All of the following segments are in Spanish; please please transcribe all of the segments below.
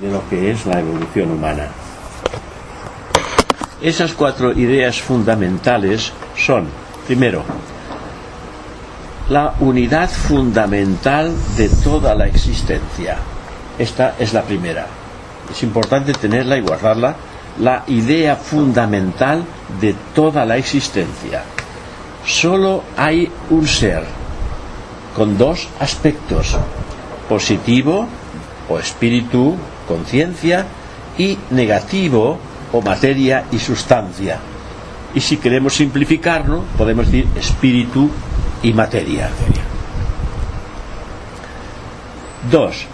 de lo que es la evolución humana. Esas cuatro ideas fundamentales son, primero, la unidad fundamental de toda la existencia. Esta es la primera. Es importante tenerla y guardarla. La idea fundamental de toda la existencia. Solo hay un ser con dos aspectos, positivo o espíritu, conciencia, y negativo o materia y sustancia. Y si queremos simplificarlo, podemos decir espíritu y materia. Dos,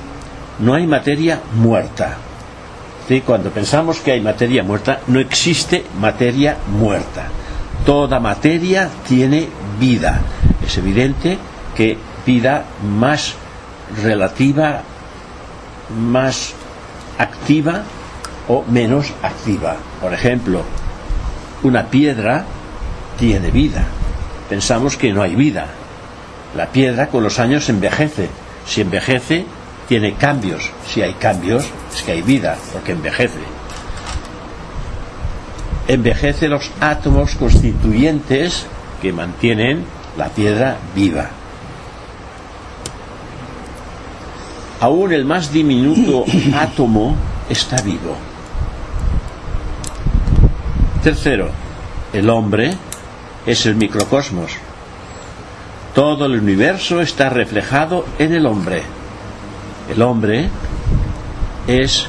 no hay materia muerta. ¿Sí? Cuando pensamos que hay materia muerta, no existe materia muerta. Toda materia tiene vida. Es evidente que vida más relativa, más activa o menos activa. Por ejemplo, una piedra tiene vida. Pensamos que no hay vida. La piedra con los años envejece. Si envejece, tiene cambios. Si hay cambios, es que hay vida, porque envejece. Envejece los átomos constituyentes que mantienen la piedra viva. Aún el más diminuto átomo está vivo. Tercero, el hombre es el microcosmos. Todo el universo está reflejado en el hombre. El hombre es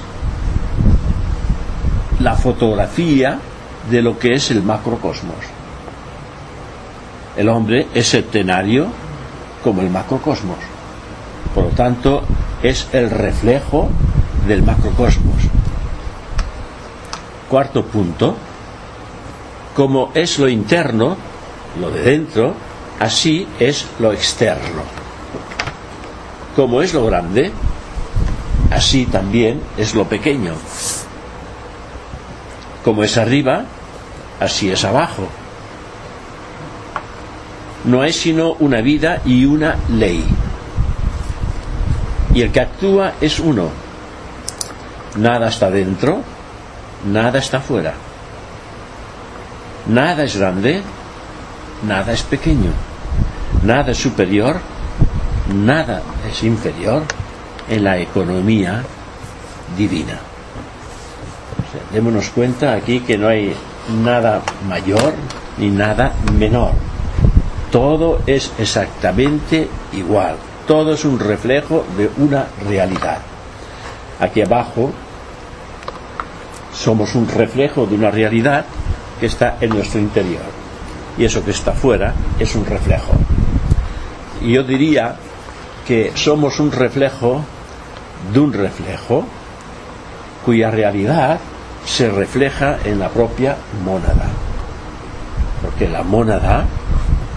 la fotografía de lo que es el macrocosmos. El hombre es septenario como el macrocosmos. Por lo tanto, es el reflejo del macrocosmos. Cuarto punto, como es lo interno, lo de dentro, así es lo externo. Como es lo grande, así también es lo pequeño. Como es arriba, así es abajo. No es sino una vida y una ley. Y el que actúa es uno. Nada está dentro, nada está fuera. Nada es grande, nada es pequeño. Nada es superior, nada es inferior en la economía divina. O sea, démonos cuenta aquí que no hay nada mayor ni nada menor. Todo es exactamente igual. Todo es un reflejo de una realidad. Aquí abajo somos un reflejo de una realidad que está en nuestro interior. Y eso que está fuera es un reflejo. Y yo diría que somos un reflejo de un reflejo cuya realidad se refleja en la propia mónada. Porque la mónada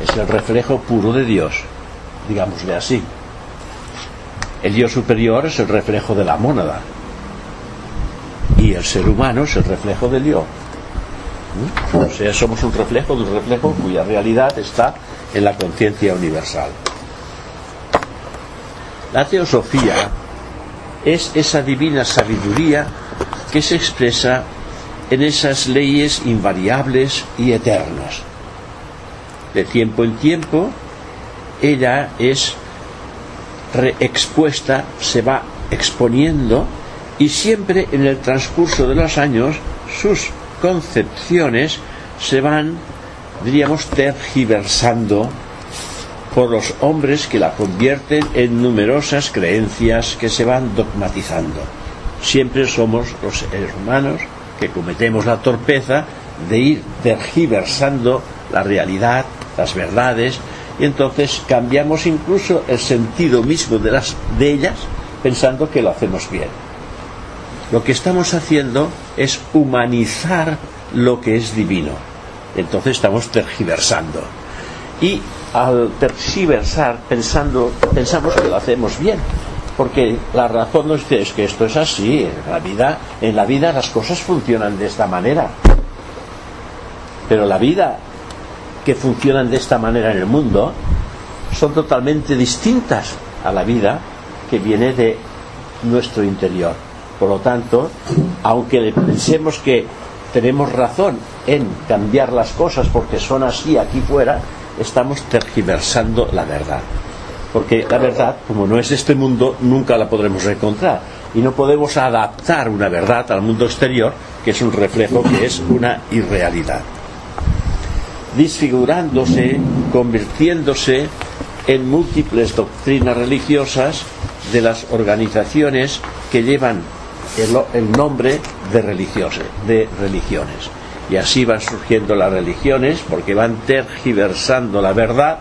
es el reflejo puro de Dios, digámosle así. El Dios superior es el reflejo de la mónada. Y el ser humano es el reflejo del yo. ¿Mm? O sea, somos un reflejo de un reflejo cuya realidad está en la conciencia universal. La teosofía es esa divina sabiduría que se expresa en esas leyes invariables y eternas. De tiempo en tiempo, ella es reexpuesta, se va exponiendo y siempre en el transcurso de los años sus concepciones se van, diríamos, tergiversando por los hombres que la convierten en numerosas creencias que se van dogmatizando. Siempre somos los seres humanos que cometemos la torpeza de ir tergiversando la realidad, las verdades, y entonces cambiamos incluso el sentido mismo de, las, de ellas pensando que lo hacemos bien. Lo que estamos haciendo es humanizar lo que es divino. Entonces estamos tergiversando. Y al tergiversar pensando, pensamos que lo hacemos bien. Porque la razón nos dice es que esto es así, en la vida, en la vida las cosas funcionan de esta manera. Pero la vida que funcionan de esta manera en el mundo son totalmente distintas a la vida que viene de nuestro interior. Por lo tanto, aunque pensemos que tenemos razón en cambiar las cosas porque son así aquí fuera, estamos tergiversando la verdad. Porque la verdad, como no es este mundo, nunca la podremos encontrar. Y no podemos adaptar una verdad al mundo exterior, que es un reflejo, que es una irrealidad. Disfigurándose, convirtiéndose en múltiples doctrinas religiosas de las organizaciones que llevan el, nombre de religiones, de religiones. Y así van surgiendo las religiones porque van tergiversando la verdad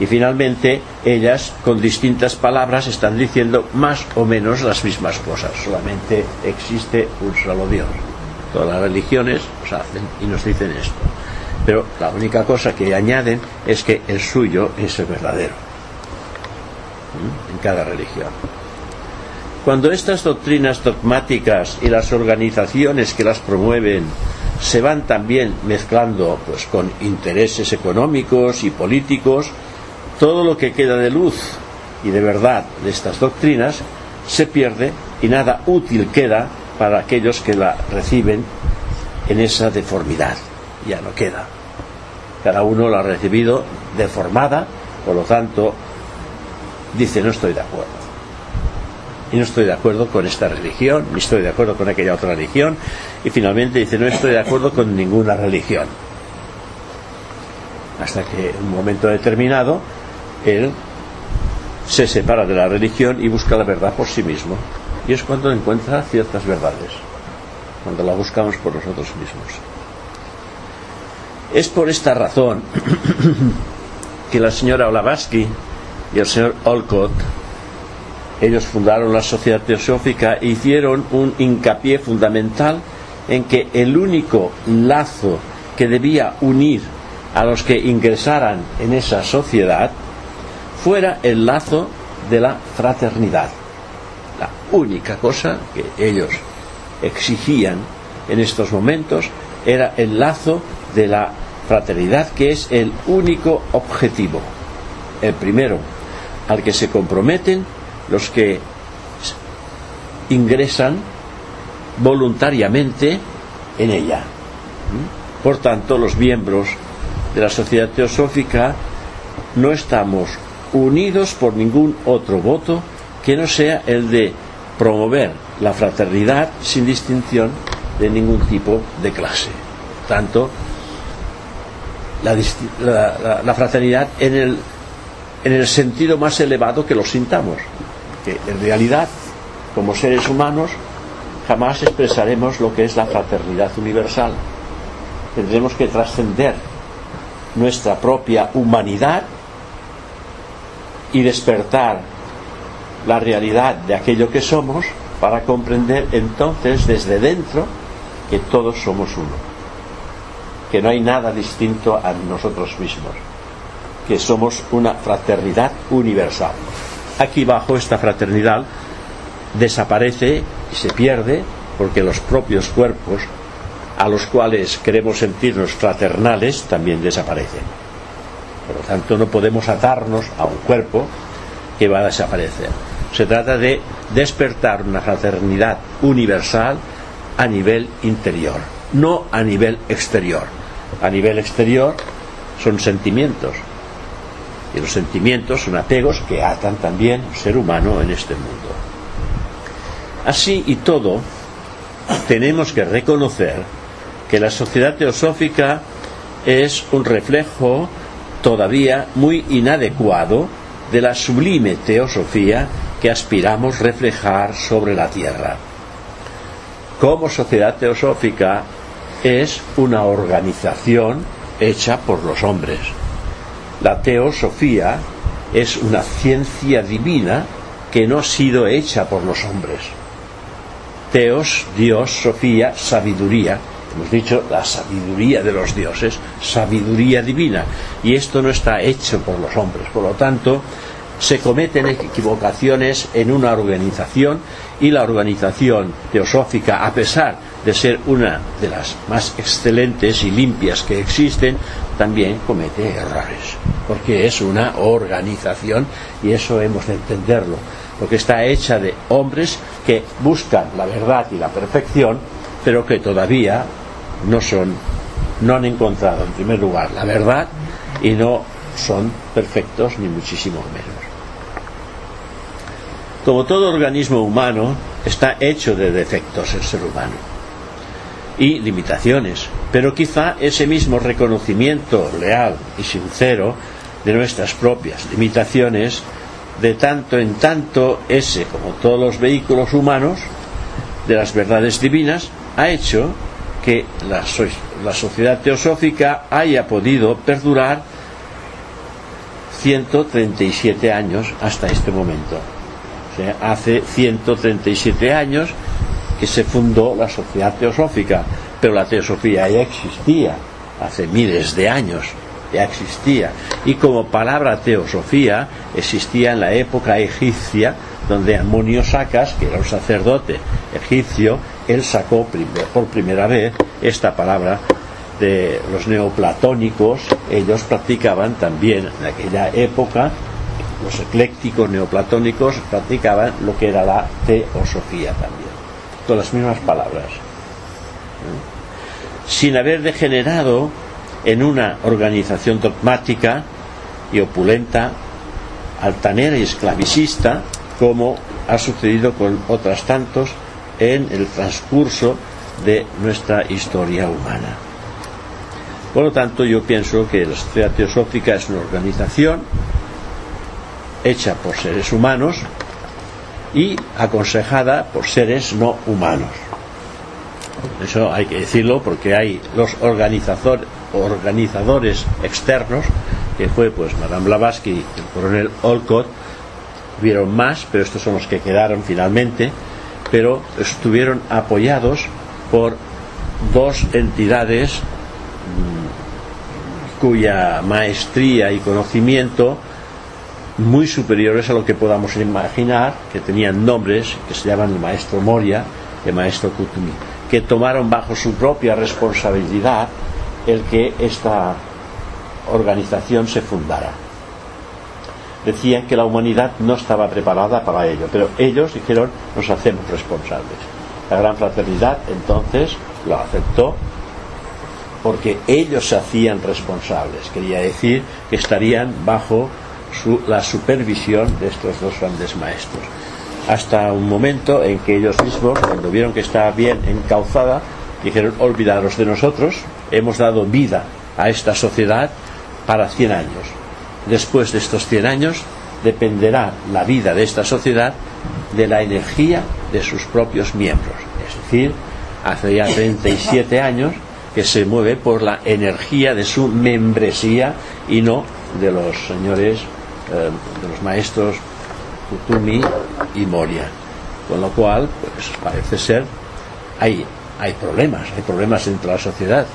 y finalmente ellas con distintas palabras están diciendo más o menos las mismas cosas. Solamente existe un solo Dios. Todas las religiones nos hacen y nos dicen esto. Pero la única cosa que añaden es que el suyo es el verdadero. En cada religión. Cuando estas doctrinas dogmáticas y las organizaciones que las promueven se van también mezclando pues, con intereses económicos y políticos, todo lo que queda de luz y de verdad de estas doctrinas se pierde y nada útil queda para aquellos que la reciben en esa deformidad. Ya no queda. Cada uno la ha recibido deformada, por lo tanto, dice no estoy de acuerdo y no estoy de acuerdo con esta religión, ni estoy de acuerdo con aquella otra religión, y finalmente dice no estoy de acuerdo con ninguna religión. Hasta que en un momento determinado él se separa de la religión y busca la verdad por sí mismo. Y es cuando encuentra ciertas verdades, cuando la buscamos por nosotros mismos. Es por esta razón que la señora Olavatsky y el señor Olcott ellos fundaron la Sociedad Teosófica e hicieron un hincapié fundamental en que el único lazo que debía unir a los que ingresaran en esa sociedad fuera el lazo de la fraternidad. La única cosa que ellos exigían en estos momentos era el lazo de la fraternidad, que es el único objetivo, el primero al que se comprometen los que ingresan voluntariamente en ella. Por tanto, los miembros de la sociedad teosófica no estamos unidos por ningún otro voto que no sea el de promover la fraternidad sin distinción de ningún tipo de clase. Tanto la, fraternidad en el, en el sentido más elevado que lo sintamos, en realidad, como seres humanos, jamás expresaremos lo que es la fraternidad universal. Tendremos que trascender nuestra propia humanidad y despertar la realidad de aquello que somos para comprender entonces desde dentro que todos somos uno, que no hay nada distinto a nosotros mismos, que somos una fraternidad universal aquí bajo esta fraternidad desaparece y se pierde porque los propios cuerpos a los cuales queremos sentirnos fraternales también desaparecen. Por lo tanto, no podemos atarnos a un cuerpo que va a desaparecer. Se trata de despertar una fraternidad universal a nivel interior, no a nivel exterior. A nivel exterior son sentimientos, y los sentimientos son apegos que atan también al ser humano en este mundo. Así y todo, tenemos que reconocer que la sociedad teosófica es un reflejo todavía muy inadecuado de la sublime teosofía que aspiramos reflejar sobre la tierra. Como sociedad teosófica es una organización hecha por los hombres, la teosofía es una ciencia divina que no ha sido hecha por los hombres. Teos, Dios, Sofía, sabiduría. Hemos dicho la sabiduría de los dioses, sabiduría divina. Y esto no está hecho por los hombres. Por lo tanto, se cometen equivocaciones en una organización y la organización teosófica, a pesar de ser una de las más excelentes y limpias que existen, también comete errores, porque es una organización y eso hemos de entenderlo. porque está hecha de hombres que buscan la verdad y la perfección, pero que todavía no son, no han encontrado en primer lugar la verdad y no son perfectos ni muchísimo menos. Como todo organismo humano, está hecho de defectos el ser humano y limitaciones, pero quizá ese mismo reconocimiento leal y sincero de nuestras propias limitaciones, de tanto en tanto ese, como todos los vehículos humanos, de las verdades divinas, ha hecho que la, la sociedad teosófica haya podido perdurar 137 años hasta este momento. O sea, hace 137 años que se fundó la sociedad teosófica, pero la teosofía ya existía hace miles de años, ya existía. Y como palabra teosofía existía en la época egipcia, donde Amonio Sacas, que era un sacerdote egipcio, él sacó por primera vez esta palabra de los neoplatónicos, ellos practicaban también en aquella época, los eclécticos neoplatónicos practicaban lo que era la teosofía también, con las mismas palabras. Sin haber degenerado en una organización dogmática y opulenta, altanera y esclavicista, como ha sucedido con otras tantos en el transcurso de nuestra historia humana. Por lo tanto, yo pienso que la sociedad teosófica es una organización hecha por seres humanos y aconsejada por seres no humanos. Eso hay que decirlo porque hay los organizadores externos, que fue pues Madame Blavatsky y el coronel Olcott, hubieron más, pero estos son los que quedaron finalmente, pero estuvieron apoyados por dos entidades cuya maestría y conocimiento muy superiores a lo que podamos imaginar, que tenían nombres que se llaman el maestro Moria y el maestro Kutumi, que tomaron bajo su propia responsabilidad el que esta organización se fundara. Decían que la humanidad no estaba preparada para ello, pero ellos dijeron nos hacemos responsables. La gran fraternidad entonces lo aceptó porque ellos se hacían responsables. Quería decir que estarían bajo la supervisión de estos dos grandes maestros. Hasta un momento en que ellos mismos, cuando vieron que estaba bien encauzada, dijeron, olvidaros de nosotros, hemos dado vida a esta sociedad para 100 años. Después de estos 100 años, dependerá la vida de esta sociedad de la energía de sus propios miembros. Es decir, hace ya 37 años que se mueve por la energía de su membresía y no de los señores, eh, de los maestros Kutumi y Moria. Con lo cual, pues parece ser, hay, hay problemas, hay problemas entre la sociedad.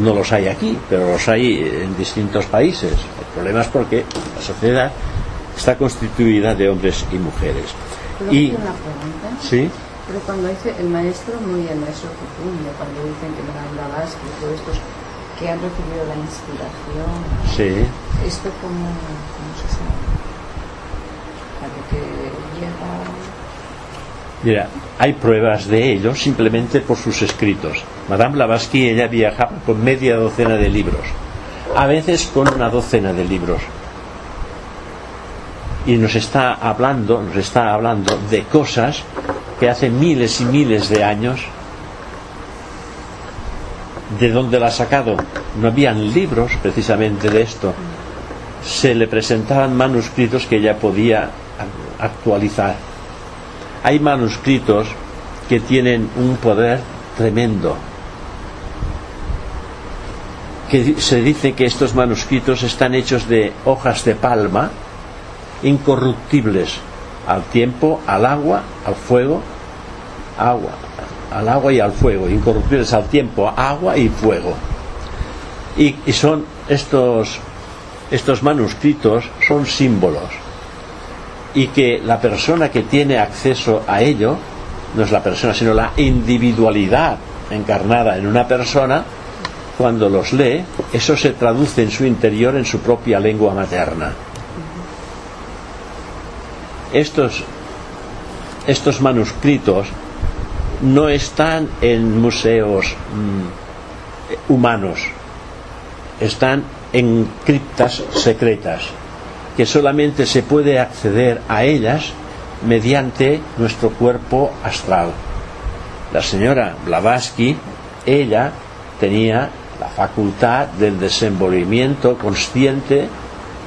No los hay aquí, pero los hay en distintos países. Hay problemas porque la sociedad está constituida de hombres y mujeres. y, ¿Sí? Pero cuando dice el maestro, muy el maestro Kutumi, cuando dicen que me han Blavatsky y todos estos que han recibido la inspiración. Sí. ¿Esto cómo, cómo se sabe? ¿Para que llega...? Mira, hay pruebas de ello simplemente por sus escritos. Madame Blavatsky, ella viajaba con media docena de libros, a veces con una docena de libros. Y nos está hablando, nos está hablando de cosas que hace miles y miles de años, ¿de dónde la ha sacado? No habían libros precisamente de esto. Se le presentaban manuscritos que ella podía actualizar. Hay manuscritos que tienen un poder tremendo. Que se dice que estos manuscritos están hechos de hojas de palma incorruptibles al tiempo, al agua, al fuego, agua, al agua y al fuego, incorruptibles al tiempo, agua y fuego. Y, son estos, estos manuscritos son símbolos. Y que la persona que tiene acceso a ello, no es la persona, sino la individualidad encarnada en una persona, cuando los lee, eso se traduce en su interior en su propia lengua materna. estos, estos manuscritos no están en museos mm, humanos, están en criptas secretas, que solamente se puede acceder a ellas mediante nuestro cuerpo astral. La señora Blavatsky, ella tenía la facultad del desenvolvimiento consciente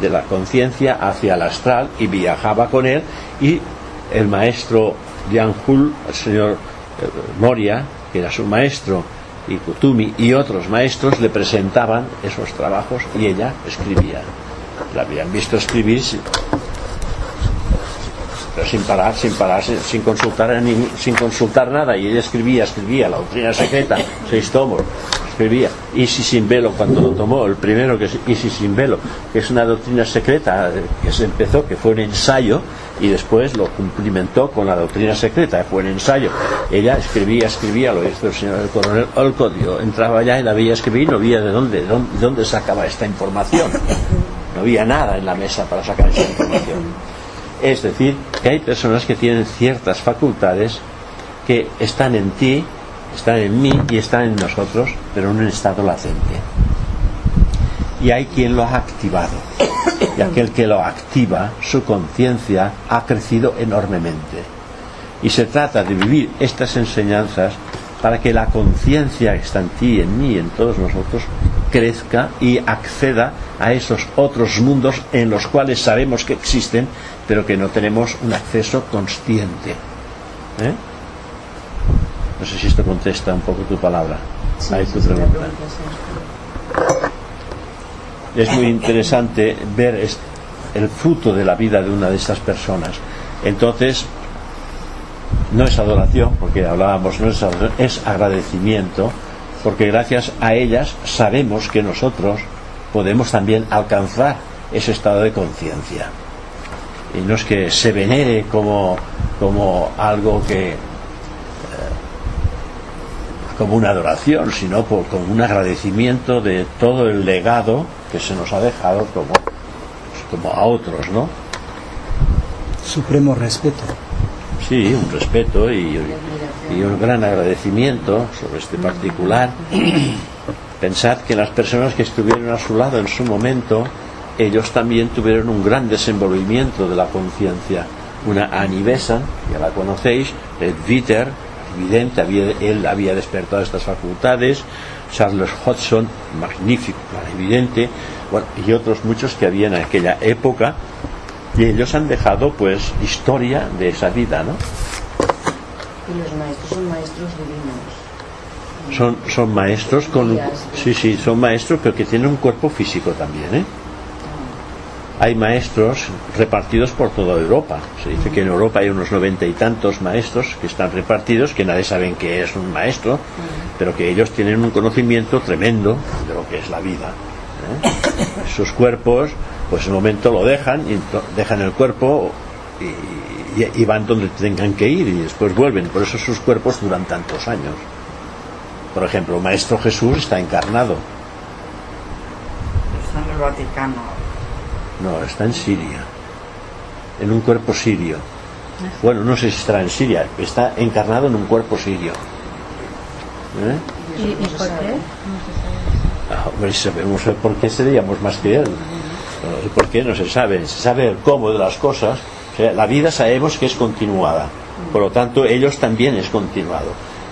de la conciencia hacia el astral y viajaba con él y el maestro Hul, el señor Moria, que era su maestro, y Kutumi y otros maestros le presentaban esos trabajos y ella escribía. La habían visto escribir pero sin parar, sin parar, sin, consultar sin consultar nada y ella escribía, escribía la doctrina secreta, seis tomos, escribía Isi sin velo cuando lo tomó, el primero que es Isi sin velo, que es una doctrina secreta que se empezó, que fue un ensayo y después lo cumplimentó con la doctrina secreta, fue un ensayo. Ella escribía, escribía, lo hizo el señor el coronel Olcodio, entraba allá y la veía escribir y no veía de dónde, de dónde sacaba esta información. No había nada en la mesa para sacar esa información. Es decir, que hay personas que tienen ciertas facultades que están en ti, están en mí y están en nosotros, pero en un estado latente. Y hay quien lo ha activado. Y aquel que lo activa, su conciencia ha crecido enormemente. Y se trata de vivir estas enseñanzas para que la conciencia que está en ti, en mí, en todos nosotros, crezca y acceda a esos otros mundos en los cuales sabemos que existen, pero que no tenemos un acceso consciente. ¿Eh? No sé si esto contesta un poco tu palabra. Es muy interesante ver el fruto de la vida de una de estas personas. Entonces, no es adoración, porque hablábamos, no es adoración, es agradecimiento, porque gracias a ellas sabemos que nosotros podemos también alcanzar ese estado de conciencia y no es que se venere como, como algo que como una adoración, sino por, como un agradecimiento de todo el legado que se nos ha dejado como, como a otros, ¿no? Supremo respeto. Sí, un respeto y, y un gran agradecimiento sobre este particular. Pensad que las personas que estuvieron a su lado en su momento ellos también tuvieron un gran desenvolvimiento de la conciencia. Una Anivesa, ya la conocéis, Ed Witter, evidente, él había despertado estas facultades, Charles Hodgson, magnífico, evidente, y otros muchos que había en aquella época, y ellos han dejado pues historia de esa vida, ¿no? Y los maestros son maestros divinos. Son, son maestros con... Sí, sí, son maestros, pero que tienen un cuerpo físico también, ¿eh? Hay maestros repartidos por toda Europa. Se dice que en Europa hay unos noventa y tantos maestros que están repartidos, que nadie sabe qué es un maestro, pero que ellos tienen un conocimiento tremendo de lo que es la vida. ¿eh? Sus cuerpos, pues en un momento lo dejan, y dejan el cuerpo y, van donde tengan que ir y después vuelven. Por eso sus cuerpos duran tantos años. Por ejemplo, Maestro Jesús está encarnado. Está en el Vaticano no, está en Siria. En un cuerpo sirio. Bueno, no sé si estará en Siria, está encarnado en un cuerpo sirio. ¿Eh? ¿Y, por qué? Ah, hombre, sabemos por qué seríamos más que él. ¿Por qué? No se sabe. Se sabe el cómo de las cosas. la vida sabemos que es continuada. Por lo tanto, ellos también es continuado.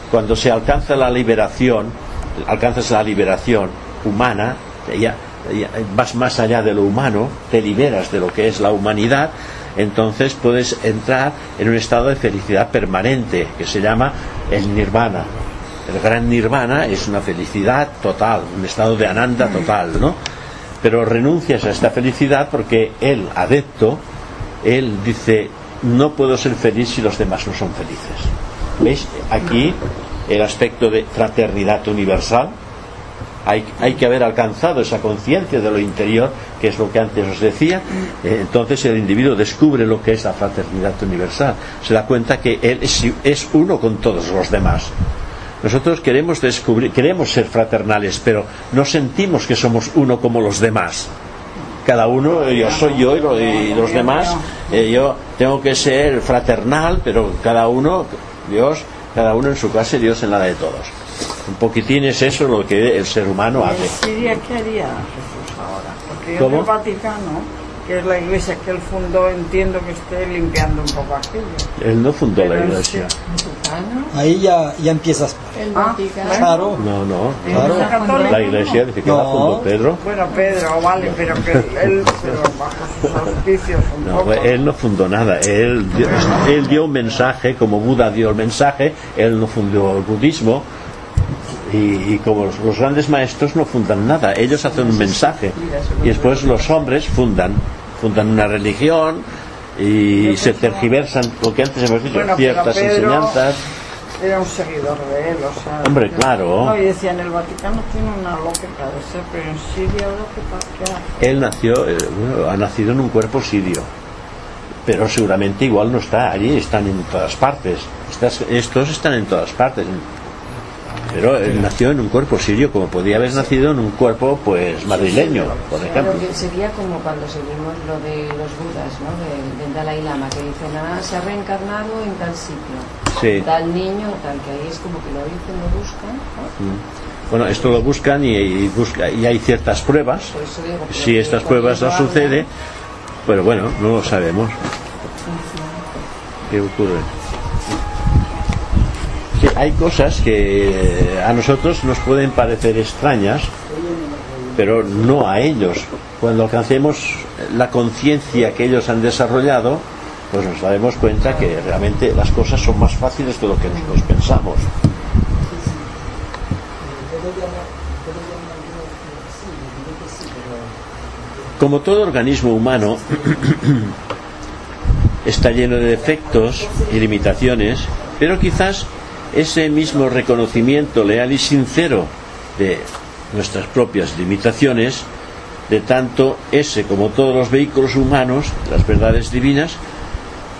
Cuando se alcanza la liberación, alcanzas la liberación humana, ya vas más allá de lo humano, te liberas de lo que es la humanidad, entonces puedes entrar en un estado de felicidad permanente que se llama el nirvana. El gran nirvana es una felicidad total, un estado de ananda total, ¿no? Pero renuncias a esta felicidad porque el adepto, él dice, no puedo ser feliz si los demás no son felices. ¿Veis? Aquí el aspecto de fraternidad universal, hay, que haber alcanzado esa conciencia de lo interior, que es lo que antes os decía. Eh, entonces el individuo descubre lo que es la fraternidad universal, se da cuenta que él es, uno con todos los demás. Nosotros queremos descubrir, queremos ser fraternales, pero no sentimos que somos uno como los demás. cada uno, yo soy yo y los demás, eh, yo tengo que ser fraternal, pero cada uno, Dios, cada uno en su casa y Dios en la de todos. Un poquitín es eso lo que el ser humano ¿En hace. Siria qué haría Jesús ahora? Porque ¿Cómo? en el Vaticano, que es la iglesia que él fundó, entiendo que esté limpiando un poco aquello. Él no fundó la Pero en iglesia. Ahí ya, ya empiezas. el Ah, Vaticano. Claro. No, no. Claro. ¿La? La iglesia dice que la No. fundó Pedro. Bueno, Pedro, vale, pero que él, pero bajo sus auspicios un No, poco. él no fundó nada. Él dio, él dio un mensaje, como Buda dio el mensaje, él no fundó el budismo. Y, y como los, los grandes maestros no fundan nada, ellos hacen un mensaje. Y después los hombres fundan, fundan una religión y se tergiversan, lo que antes hemos dicho, Bueno, ciertas Pedro- enseñanzas. Era un seguidor de él, o sea. Hombre, claro. No, y decía, en el Vaticano tiene una lógica de ser, pero en Siria ahora qué pa- qué hace. Él nació, eh, bueno, ha nacido en un cuerpo sirio, pero seguramente igual no está allí, están en todas partes. Estas- estos están en todas partes. Pero él nació en un cuerpo sirio, como podía haber nacido en un cuerpo, pues, madrileño, por ejemplo. Que sería como cuando seguimos lo de los budas, ¿no? De- del Dalai Lama, que dicen, ah, se ha reencarnado en tal sitio, Sí. tal niño, tal, que ahí es como que lo dicen, lo buscan, ¿no? Mm. Bueno, esto lo buscan y, y busca, y hay ciertas pruebas. Digo Si estas pruebas no sucede, pero bueno, no lo sabemos. ¿Qué ocurre? Hay cosas que a nosotros nos pueden parecer extrañas, pero no a ellos. Cuando alcancemos la conciencia que ellos han desarrollado, pues nos daremos cuenta que realmente las cosas son más fáciles de lo que nosotros pensamos. Como todo organismo humano, está lleno de defectos y limitaciones, pero quizás ese mismo reconocimiento leal y sincero de nuestras propias limitaciones, de tanto ese como todos los vehículos humanos, las verdades divinas,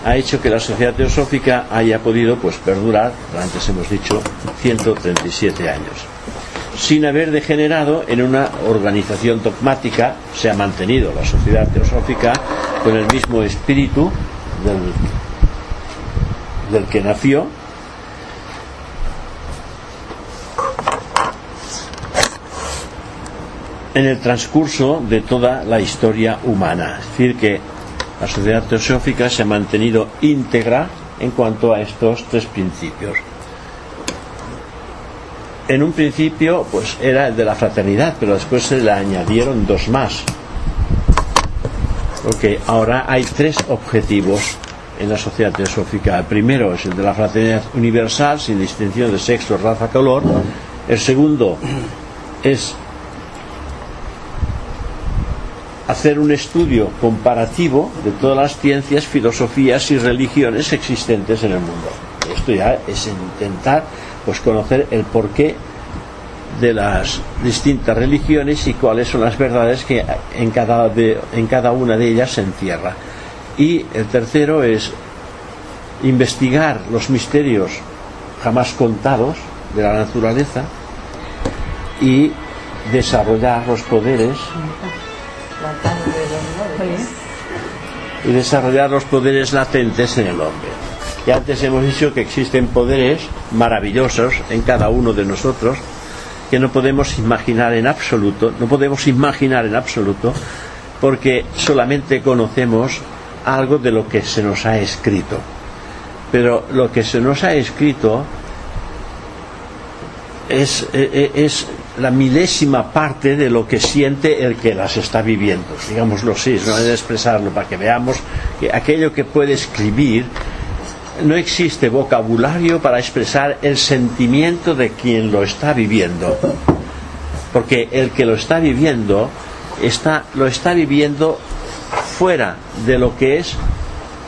ha hecho que la sociedad teosófica haya podido pues perdurar, antes hemos dicho, 137 años. Sin haber degenerado en una organización dogmática, se ha mantenido la sociedad teosófica con el mismo espíritu del, del que nació, en el transcurso de toda la historia humana. Es decir, que la sociedad teosófica se ha mantenido íntegra en cuanto a estos tres principios. En un principio, pues era el de la fraternidad, pero después se le añadieron dos más. Porque ahora hay tres objetivos en la sociedad teosófica. El primero es el de la fraternidad universal, sin distinción de sexo, raza, color. El segundo es hacer un estudio comparativo de todas las ciencias, filosofías y religiones existentes en el mundo. Esto ya es intentar pues conocer el porqué de las distintas religiones y cuáles son las verdades que en cada, de- en cada una de ellas se encierra. Y el tercero es investigar los misterios jamás contados de la naturaleza y desarrollar los poderes y desarrollar los poderes latentes en el hombre. Y antes hemos dicho que existen poderes maravillosos en cada uno de nosotros que no podemos imaginar en absoluto, no podemos imaginar en absoluto porque solamente conocemos algo de lo que se nos ha escrito. Pero lo que se nos ha escrito es, es la milésima parte de lo que siente el que las está viviendo, digámoslo así, no de expresarlo para que veamos que aquello que puede escribir no existe vocabulario para expresar el sentimiento de quien lo está viviendo, porque el que lo está viviendo está, lo está viviendo fuera de lo que es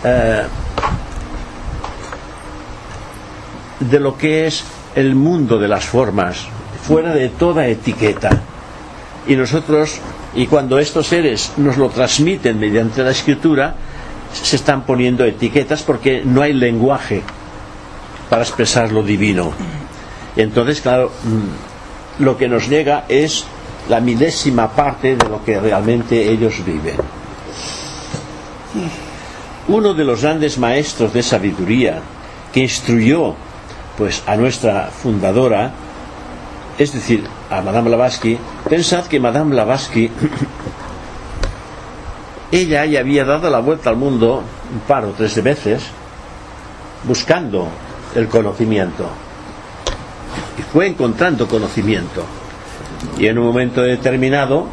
eh, de lo que es el mundo de las formas, fuera de toda etiqueta. Y nosotros, y cuando estos seres nos lo transmiten mediante la escritura, se están poniendo etiquetas porque no hay lenguaje para expresar lo divino. Entonces, claro, mm, lo que nos llega es la milésima parte de lo que realmente ellos viven. Uno de los grandes maestros de sabiduría que instruyó pues a nuestra fundadora, es decir, a Madame Blavatsky, pensad que Madame Blavatsky ella ya había dado la vuelta al mundo un par o tres de veces buscando el conocimiento. Y fue encontrando conocimiento. Y en un momento determinado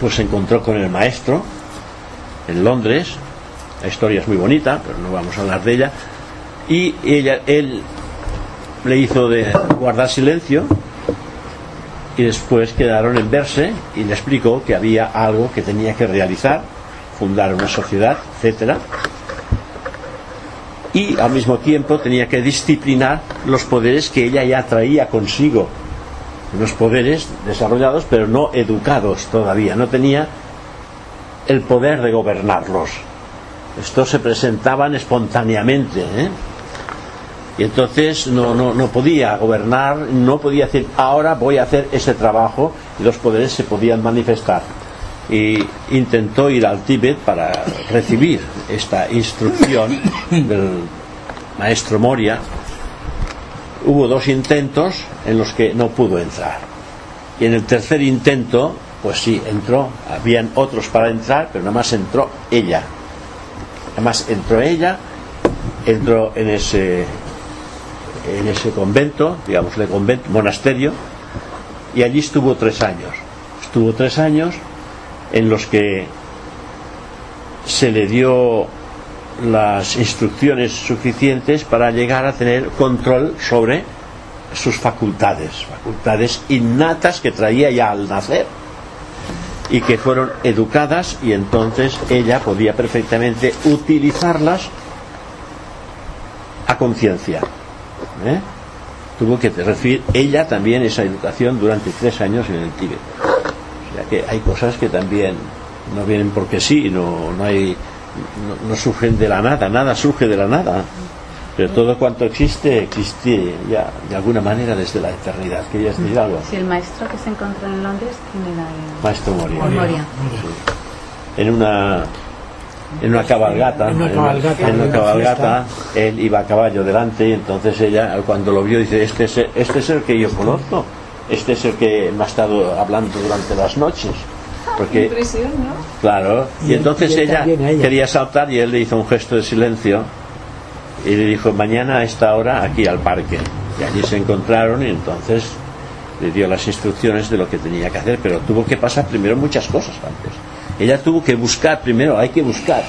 pues se encontró con el maestro en Londres. La historia es muy bonita pero no vamos a hablar de ella. Y ella, él le hizo de guardar silencio y después quedaron en verse y le explicó que había algo que tenía que realizar, fundar una sociedad, etcétera, y al mismo tiempo tenía que disciplinar los poderes que ella ya traía consigo, unos poderes desarrollados pero no educados todavía, no tenía el poder de gobernarlos. Estos se presentaban espontáneamente. ¿eh? Y entonces no, no, no podía gobernar, no podía decir, ahora voy a hacer ese trabajo, y los poderes se podían manifestar. Y intentó ir al Tíbet para recibir esta instrucción del maestro Moria. Hubo dos intentos en los que no pudo entrar. Y en el tercer intento, pues sí, entró. Habían otros para entrar, pero nada más entró ella. Nada más entró ella, entró en ese en ese convento, digamos, el convento, monasterio, y allí estuvo tres años. Estuvo tres años en los que se le dio las instrucciones suficientes para llegar a tener control sobre sus facultades, facultades innatas que traía ya al nacer y que fueron educadas y entonces ella podía perfectamente utilizarlas a conciencia. ¿Eh? tuvo que recibir ella también esa educación durante tres años en el Tíbet. O sea que hay cosas que también no vienen porque sí, no, no hay, no, surgen de la nada, nada surge de la nada. Pero todo cuanto existe, existe ya de alguna manera desde la eternidad. ¿Querías decir algo? Si el maestro que se encontró en Londres, ¿quién era? El... Maestro Moria. Moria. En una en una cabalgata, en una cabalgata, él iba a caballo delante y entonces ella cuando lo vio dice, este es, este es el que yo conozco, este es el que me ha estado hablando durante las noches. Porque, Claro, y, entonces ella, quería saltar y él le hizo un gesto de silencio y le dijo, mañana a esta hora aquí al parque. Y allí se encontraron y entonces le dio las instrucciones de lo que tenía que hacer, pero tuvo que pasar primero muchas cosas antes. Ella tuvo que buscar primero, hay que buscar.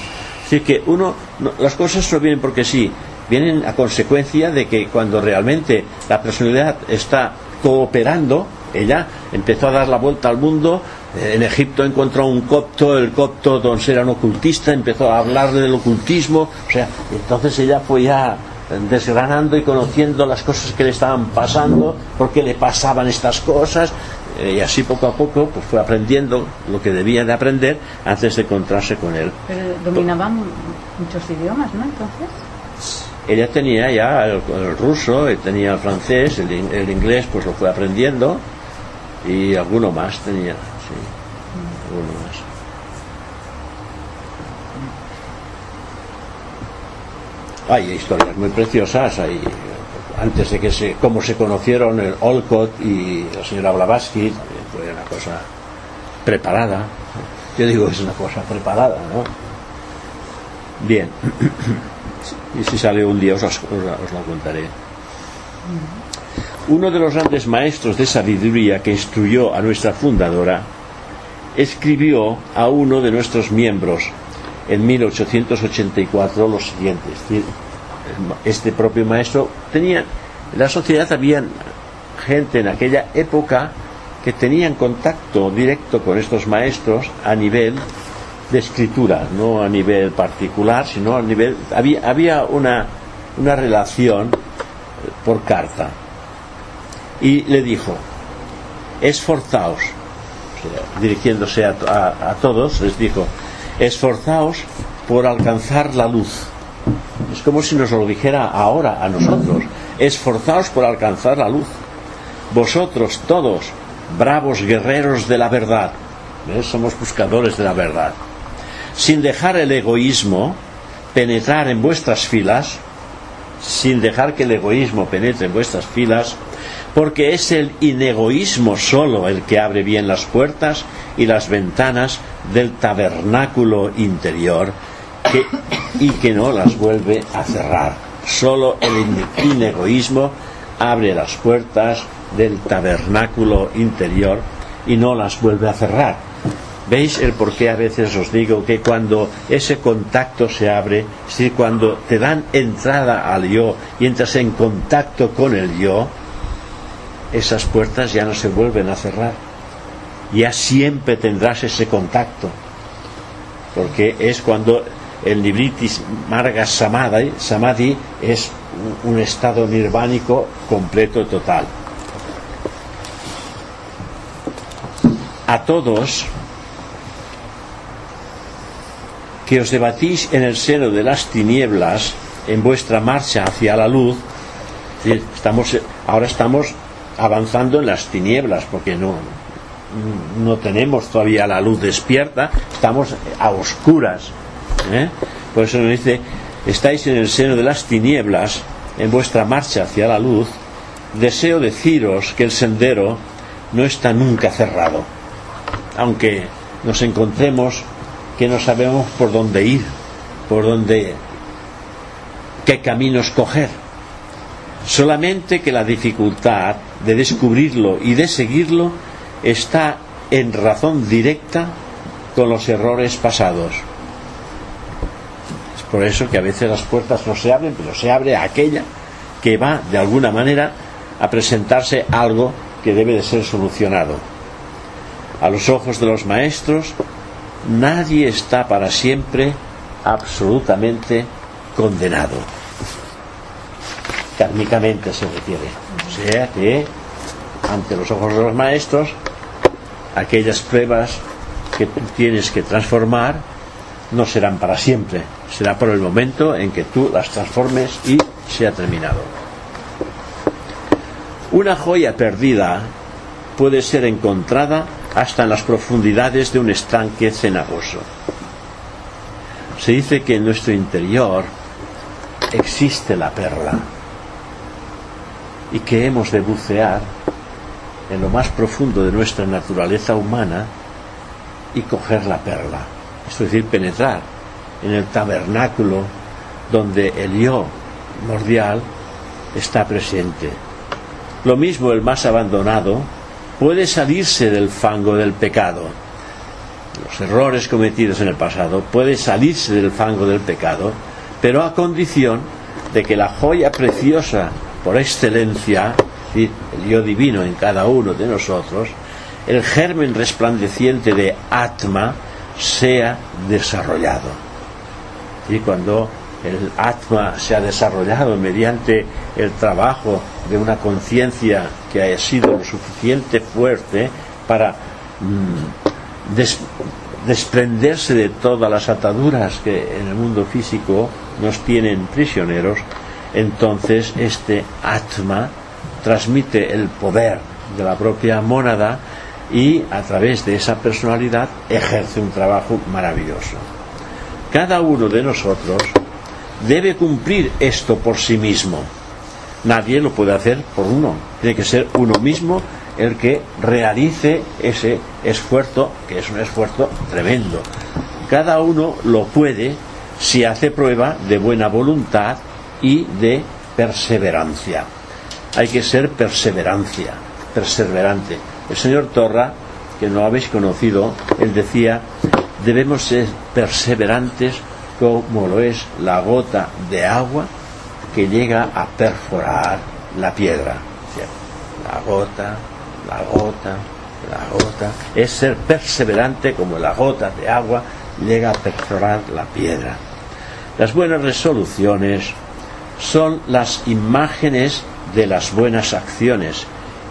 Es que uno, las cosas no vienen porque sí, vienen a consecuencia de que cuando realmente la personalidad está cooperando, ella empezó a dar la vuelta al mundo, en Egipto encontró un copto, el copto don era un ocultista, empezó a hablar del ocultismo, o sea, entonces ella fue ya desgranando y conociendo las cosas que le estaban pasando, por qué le pasaban estas cosas, eh, y así poco a poco pues fue aprendiendo lo que debía de aprender antes de encontrarse con él. Pero dominaba muchos idiomas, ¿no? Entonces. Ella tenía ya el, ruso, tenía el francés, el, inglés pues lo fue aprendiendo y alguno más tenía, sí, alguno más. Hay historias muy preciosas, hay antes de que se, cómo se conocieron el Olcott y la señora Blavatsky, fue una cosa preparada. Yo digo es una cosa preparada, ¿no? Bien. y si sale un día os, os, lo contaré. Uno de los grandes maestros de sabiduría que instruyó a nuestra fundadora escribió a uno de nuestros miembros en 1884 lo siguiente este propio maestro tenía, en la sociedad había gente en aquella época que tenían contacto directo con estos maestros a nivel de escritura, no a nivel particular, sino a nivel había, había una, una relación por carta. Y le dijo, esforzaos, dirigiéndose a, a todos, les dijo, esforzaos por alcanzar la luz es como si nos lo dijera ahora a nosotros. Esforzaos por alcanzar la luz. Vosotros todos, bravos guerreros de la verdad. Somos buscadores de la verdad. Sin dejar el egoísmo penetrar en vuestras filas, sin dejar que el egoísmo penetre en vuestras filas, porque es el inegoísmo solo el que abre bien las puertas y las ventanas del tabernáculo interior y que no las vuelve a cerrar. Solo el inegoísmo abre las puertas del tabernáculo interior y no las vuelve a cerrar. ¿Veis el por qué a veces os digo que cuando ese contacto se abre, si cuando te dan entrada al yo y entras en contacto con el yo, esas puertas ya no se vuelven a cerrar. Ya siempre tendrás ese contacto. Porque es cuando el nibritis marga samadhi, samadhi es un estado nirvánico completo total. A todos que os debatís en el seno de las tinieblas en vuestra marcha hacia la luz, estamos, ahora estamos avanzando en las tinieblas porque no, no tenemos todavía la luz despierta, estamos a oscuras. ¿Eh? Por eso nos dice, estáis en el seno de las tinieblas en vuestra marcha hacia la luz, deseo deciros que el sendero no está nunca cerrado, aunque nos encontremos que no sabemos por dónde ir, por dónde, qué camino escoger. Solamente que la dificultad de descubrirlo y de seguirlo está en razón directa con los errores pasados. Por eso que a veces las puertas no se abren, pero se abre aquella que va de alguna manera a presentarse algo que debe de ser solucionado. A los ojos de los maestros, nadie está para siempre absolutamente condenado. Kármicamente se refiere. O sea que, ante los ojos de los maestros, aquellas pruebas que tú tienes que transformar no serán para siempre. Será por el momento en que tú las transformes y se ha terminado. Una joya perdida puede ser encontrada hasta en las profundidades de un estanque cenagoso. Se dice que en nuestro interior existe la perla y que hemos de bucear en lo más profundo de nuestra naturaleza humana y coger la perla, es decir, penetrar en el tabernáculo donde el yo mordial está presente. Lo mismo el más abandonado puede salirse del fango del pecado. Los errores cometidos en el pasado puede salirse del fango del pecado, pero a condición de que la joya preciosa por excelencia, el yo divino en cada uno de nosotros, el germen resplandeciente de Atma sea desarrollado. Y cuando el Atma se ha desarrollado mediante el trabajo de una conciencia que haya sido lo suficiente fuerte para mm, desprenderse de todas las ataduras que en el mundo físico nos tienen prisioneros, entonces este Atma transmite el poder de la propia mónada y a través de esa personalidad ejerce un trabajo maravilloso. Cada uno de nosotros debe cumplir esto por sí mismo. Nadie lo puede hacer por uno. Tiene que ser uno mismo el que realice ese esfuerzo, que es un esfuerzo tremendo. Cada uno lo puede si hace prueba de buena voluntad y de perseverancia. Hay que ser perseverancia, perseverante. El señor Torra, que no habéis conocido, él decía, debemos ser perseverantes como lo es la gota de agua que llega a perforar la piedra. La gota, la gota, la gota. Es ser perseverante como la gota de agua llega a perforar la piedra. Las buenas resoluciones son las imágenes de las buenas acciones,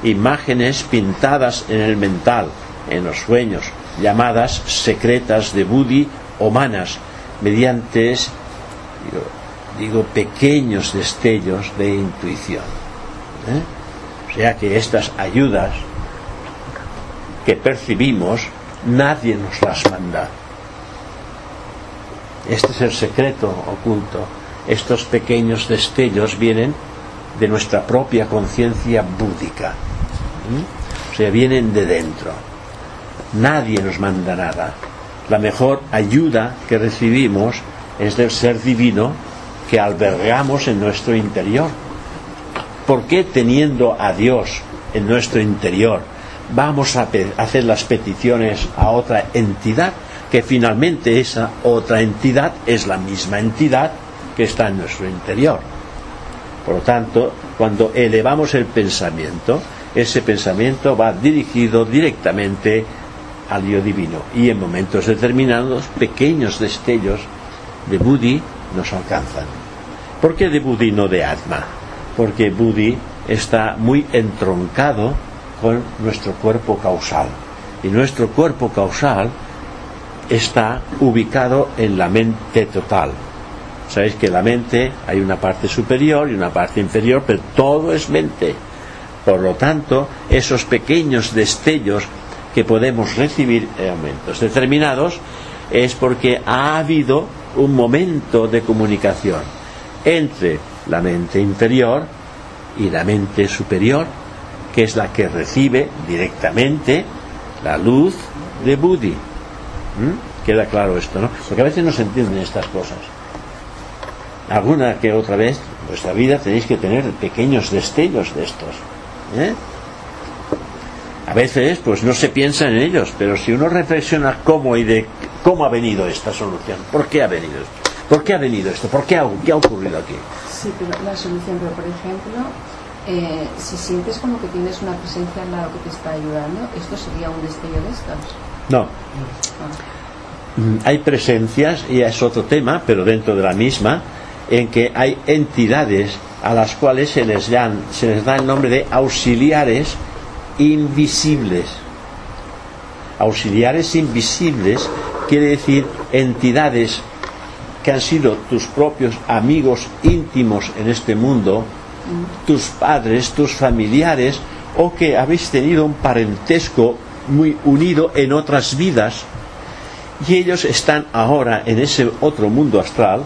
imágenes pintadas en el mental, en los sueños, llamadas secretas de Budi o manas, mediante, digo, pequeños destellos de intuición. ¿eh? O sea que estas ayudas que percibimos, nadie nos las manda. Este es el secreto oculto. Estos pequeños destellos vienen de nuestra propia conciencia búdica. ¿Mm? O sea, vienen de dentro. Nadie nos manda nada. La mejor ayuda que recibimos es del ser divino que albergamos en nuestro interior. ¿Por qué teniendo a Dios en nuestro interior vamos a hacer las peticiones a otra entidad? Que finalmente esa otra entidad es la misma entidad que está en nuestro interior. Por lo tanto, cuando elevamos el pensamiento, ese pensamiento va dirigido directamente al yo divino y en momentos determinados pequeños destellos de Buddhi nos alcanzan. ¿Por qué de Buddhi no de Atma? Porque Buddhi está muy entroncado con nuestro cuerpo causal y nuestro cuerpo causal está ubicado en la mente total. Sabéis que la mente hay una parte superior y una parte inferior, pero todo es mente. Por lo tanto, esos pequeños destellos que podemos recibir en momentos determinados es porque ha habido un momento de comunicación entre la mente inferior y la mente superior, que es la que recibe directamente la luz de Buddhi. ¿Mm? Queda claro esto, ¿no? Porque a veces no se entienden estas cosas. Alguna que otra vez en vuestra vida tenéis que tener pequeños destellos de estos. ¿Eh? A veces, pues no se piensa en ellos, pero si uno reflexiona cómo y de cómo ha venido esta solución, por qué ha venido esto, por qué ha venido esto, por qué ha, qué ha ocurrido aquí. Sí, pero la solución, pero por ejemplo, eh, si sientes como que tienes una presencia al lado que te está ayudando, ¿esto sería un destello de estos? No. Ah. Mm, Hay presencias, y es otro tema, pero dentro de la misma, en que hay entidades a las cuales se les, dan, se les da el nombre de auxiliares invisibles. Auxiliares invisibles quiere decir entidades que han sido tus propios amigos íntimos en este mundo, tus padres, tus familiares, o que habéis tenido un parentesco muy unido en otras vidas, y ellos están ahora en ese otro mundo astral,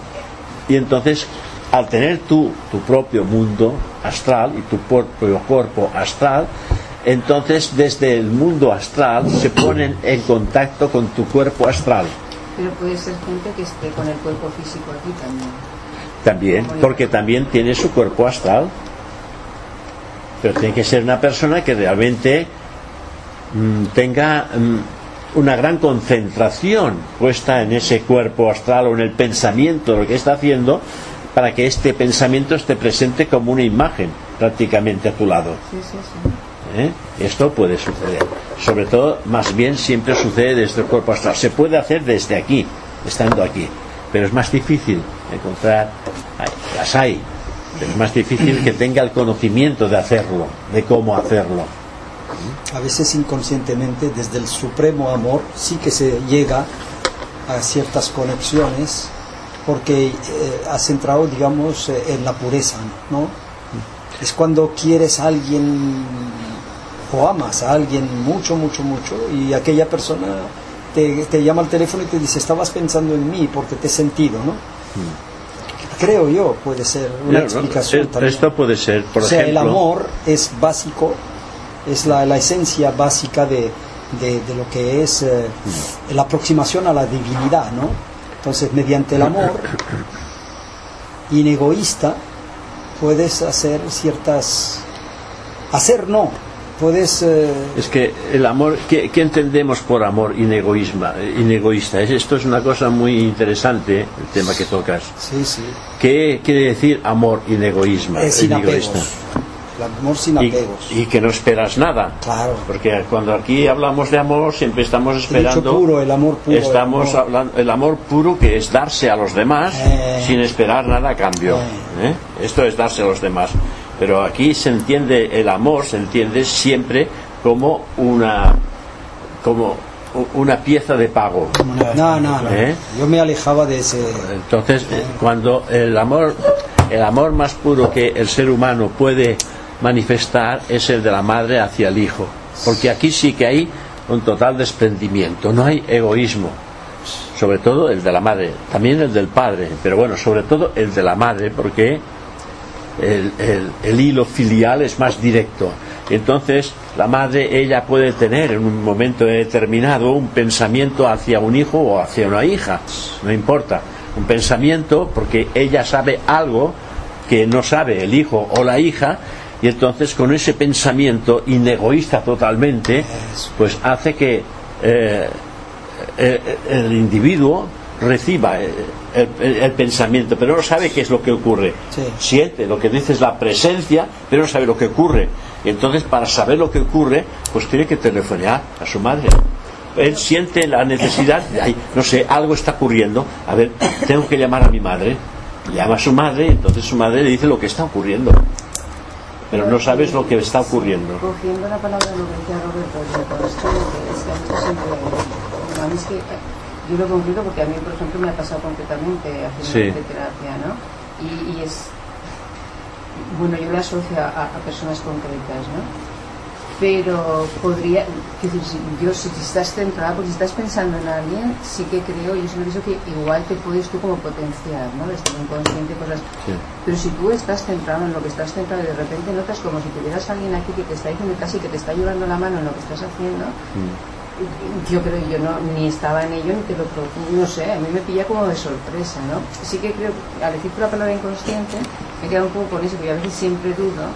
y entonces al tener tú tu propio mundo astral y tu propio cuerpo astral, entonces desde el mundo astral se ponen en contacto con tu cuerpo astral. Pero puede ser gente que esté con el cuerpo físico aquí también. También, porque también tiene su cuerpo astral. Pero tiene que ser una persona que realmente mm, tenga mm, una gran concentración puesta en ese cuerpo astral o en el pensamiento, lo que está haciendo, para que este pensamiento esté presente como una imagen prácticamente a tu lado. Sí, sí, sí. ¿eh? Esto puede suceder. Sobre todo, más bien siempre sucede desde el cuerpo astral. Se puede hacer desde aquí, estando aquí, pero es más difícil encontrar. ay, las hay, pero es más difícil que tenga el conocimiento de hacerlo, de cómo hacerlo. A veces inconscientemente, desde el supremo amor, sí que se llega a ciertas conexiones porque eh, has entrado, digamos, eh, en la pureza, ¿no? Es cuando quieres a alguien o amas a alguien mucho, mucho, mucho y aquella persona te, te llama al teléfono y te dice, estabas pensando en mí porque te he sentido, ¿no? Creo yo, puede ser una No, no, explicación eh, también. Esto puede ser, por o sea, ejemplo. el amor es básico, es la, la esencia básica de, de- de lo que es eh, la aproximación a la divinidad, ¿no? Entonces, mediante el amor inegoísta, puedes hacer ciertas... Hacer no, puedes... eh, Es que el amor, ¿qué, qué entendemos por amor inegoísma, inegoísta? Es- Esto es una cosa muy interesante, el tema que tocas. sí, sí, ¿Qué quiere decir amor inegoísma? es sin apegos. El amor sin Y, apegos. y que no esperas nada. Claro. Porque cuando aquí hablamos de amor, siempre estamos esperando. puro, el amor puro. el Estamos amor- hablando el amor puro que es darse a los demás Eh. sin esperar nada a cambio. ¿eh? Esto es darse a los demás. Pero aquí se entiende el amor, se entiende siempre como una como una pieza de pago. No, no, no. ¿Eh? Yo me alejaba de ese... Entonces, eh, cuando el amor el amor más puro que el ser humano puede manifestar es el de la madre hacia el hijo, porque aquí sí que hay un total desprendimiento, no hay egoísmo, sobre todo el de la madre, también el del padre, pero bueno, sobre todo el de la madre, porque el, el hilo filial es más directo. Entonces, la madre, ella puede tener en un momento determinado un pensamiento hacia un hijo o hacia una hija, no importa, un pensamiento porque ella sabe algo que no sabe el hijo o la hija y entonces con ese pensamiento inegoísta totalmente, pues hace que eh, eh, el individuo reciba eh, el, pensamiento, pero no sabe qué es lo que ocurre. Siente lo que dice es la presencia, pero no sabe lo que ocurre. Y entonces, para saber lo que ocurre, pues tiene que telefonear a su madre. Él siente la necesidad, de, no sé, algo está ocurriendo. A ver, tengo que llamar a mi madre. Llama a su madre y entonces su madre le dice lo que está ocurriendo pero no sabes lo que está ocurriendo. Cogiendo la palabra lo que decía Roberto, esto es que siempre, a mí es que yo lo concreto porque a mí, por ejemplo, me ha pasado concretamente haciendo sí. terapia, ¿no? Y, y, es, bueno, yo lo asocio a, a personas concretas, ¿no? Pero podría, decir, si, yo si estás centrada, porque si estás pensando en alguien, sí que creo, yo siempre pienso que igual te puedes tú como potenciar, ¿no? De estar inconsciente, cosas. Pero si tú estás centrado en lo que estás centrado y de repente notas como si tuvieras alguien aquí que te está diciendo casi que te está llevando la mano en lo que estás haciendo, mm. yo creo yo no ni estaba en ello ni te lo no sé a mí me pilla como de sorpresa no sí que creo al decir la palabra inconsciente me he quedado un poco con eso porque a veces siempre dudo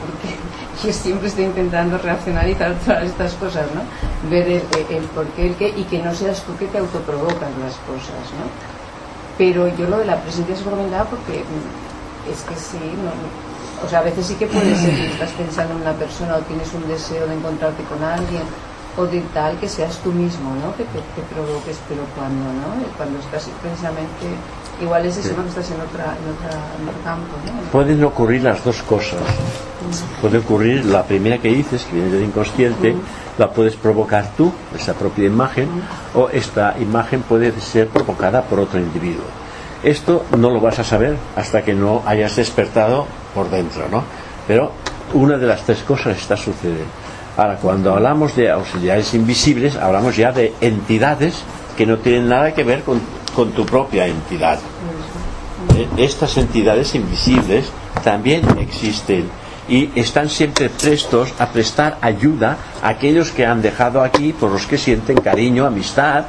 porque yo siempre estoy intentando racionalizar todas estas cosas, ¿no? Ver el, el, por qué, el qué, y que no seas tú que te autoprovocas las cosas, ¿no? Pero yo lo de la presencia se comentaba porque mm, es que sí, no, o sea, a veces sí que puede ser que estás pensando en una persona o tienes un deseo de encontrarte con alguien o de tal que seas tú mismo, ¿no? Que te, provoques, pero cuando, ¿no? Cuando estás precisamente igual es eso, que estás en, otra, en, otra, en otro campo. ¿no? Pueden ocurrir las dos cosas. Puede ocurrir la primera que dices, que viene del inconsciente, la puedes provocar tú, esa propia imagen, o esta imagen puede ser provocada por otro individuo. Esto no lo vas a saber hasta que no hayas despertado por dentro, ¿no? Pero una de las tres cosas está sucediendo. Ahora, cuando hablamos de auxiliares invisibles, hablamos ya de entidades que no tienen nada que ver con, con tu propia entidad. Eh, estas entidades invisibles también existen y están siempre prestos a prestar ayuda a aquellos que han dejado aquí por los que sienten cariño, amistad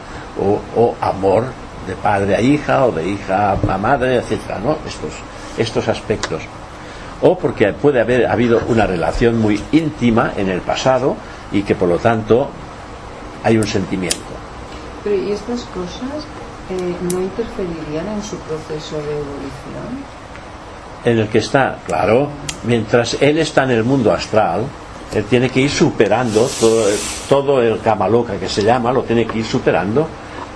o, amor de padre a hija o de hija a madre, etcétera, ¿no? Estos, estos aspectos. O porque puede haber habido una relación muy íntima en el pasado y que por lo tanto hay un sentimiento. Pero ¿y estas cosas no interferirían en su proceso de evolución? en el que está, claro, mientras él está en el mundo astral, él tiene que ir superando todo, todo el camaloca que se llama, lo tiene que ir superando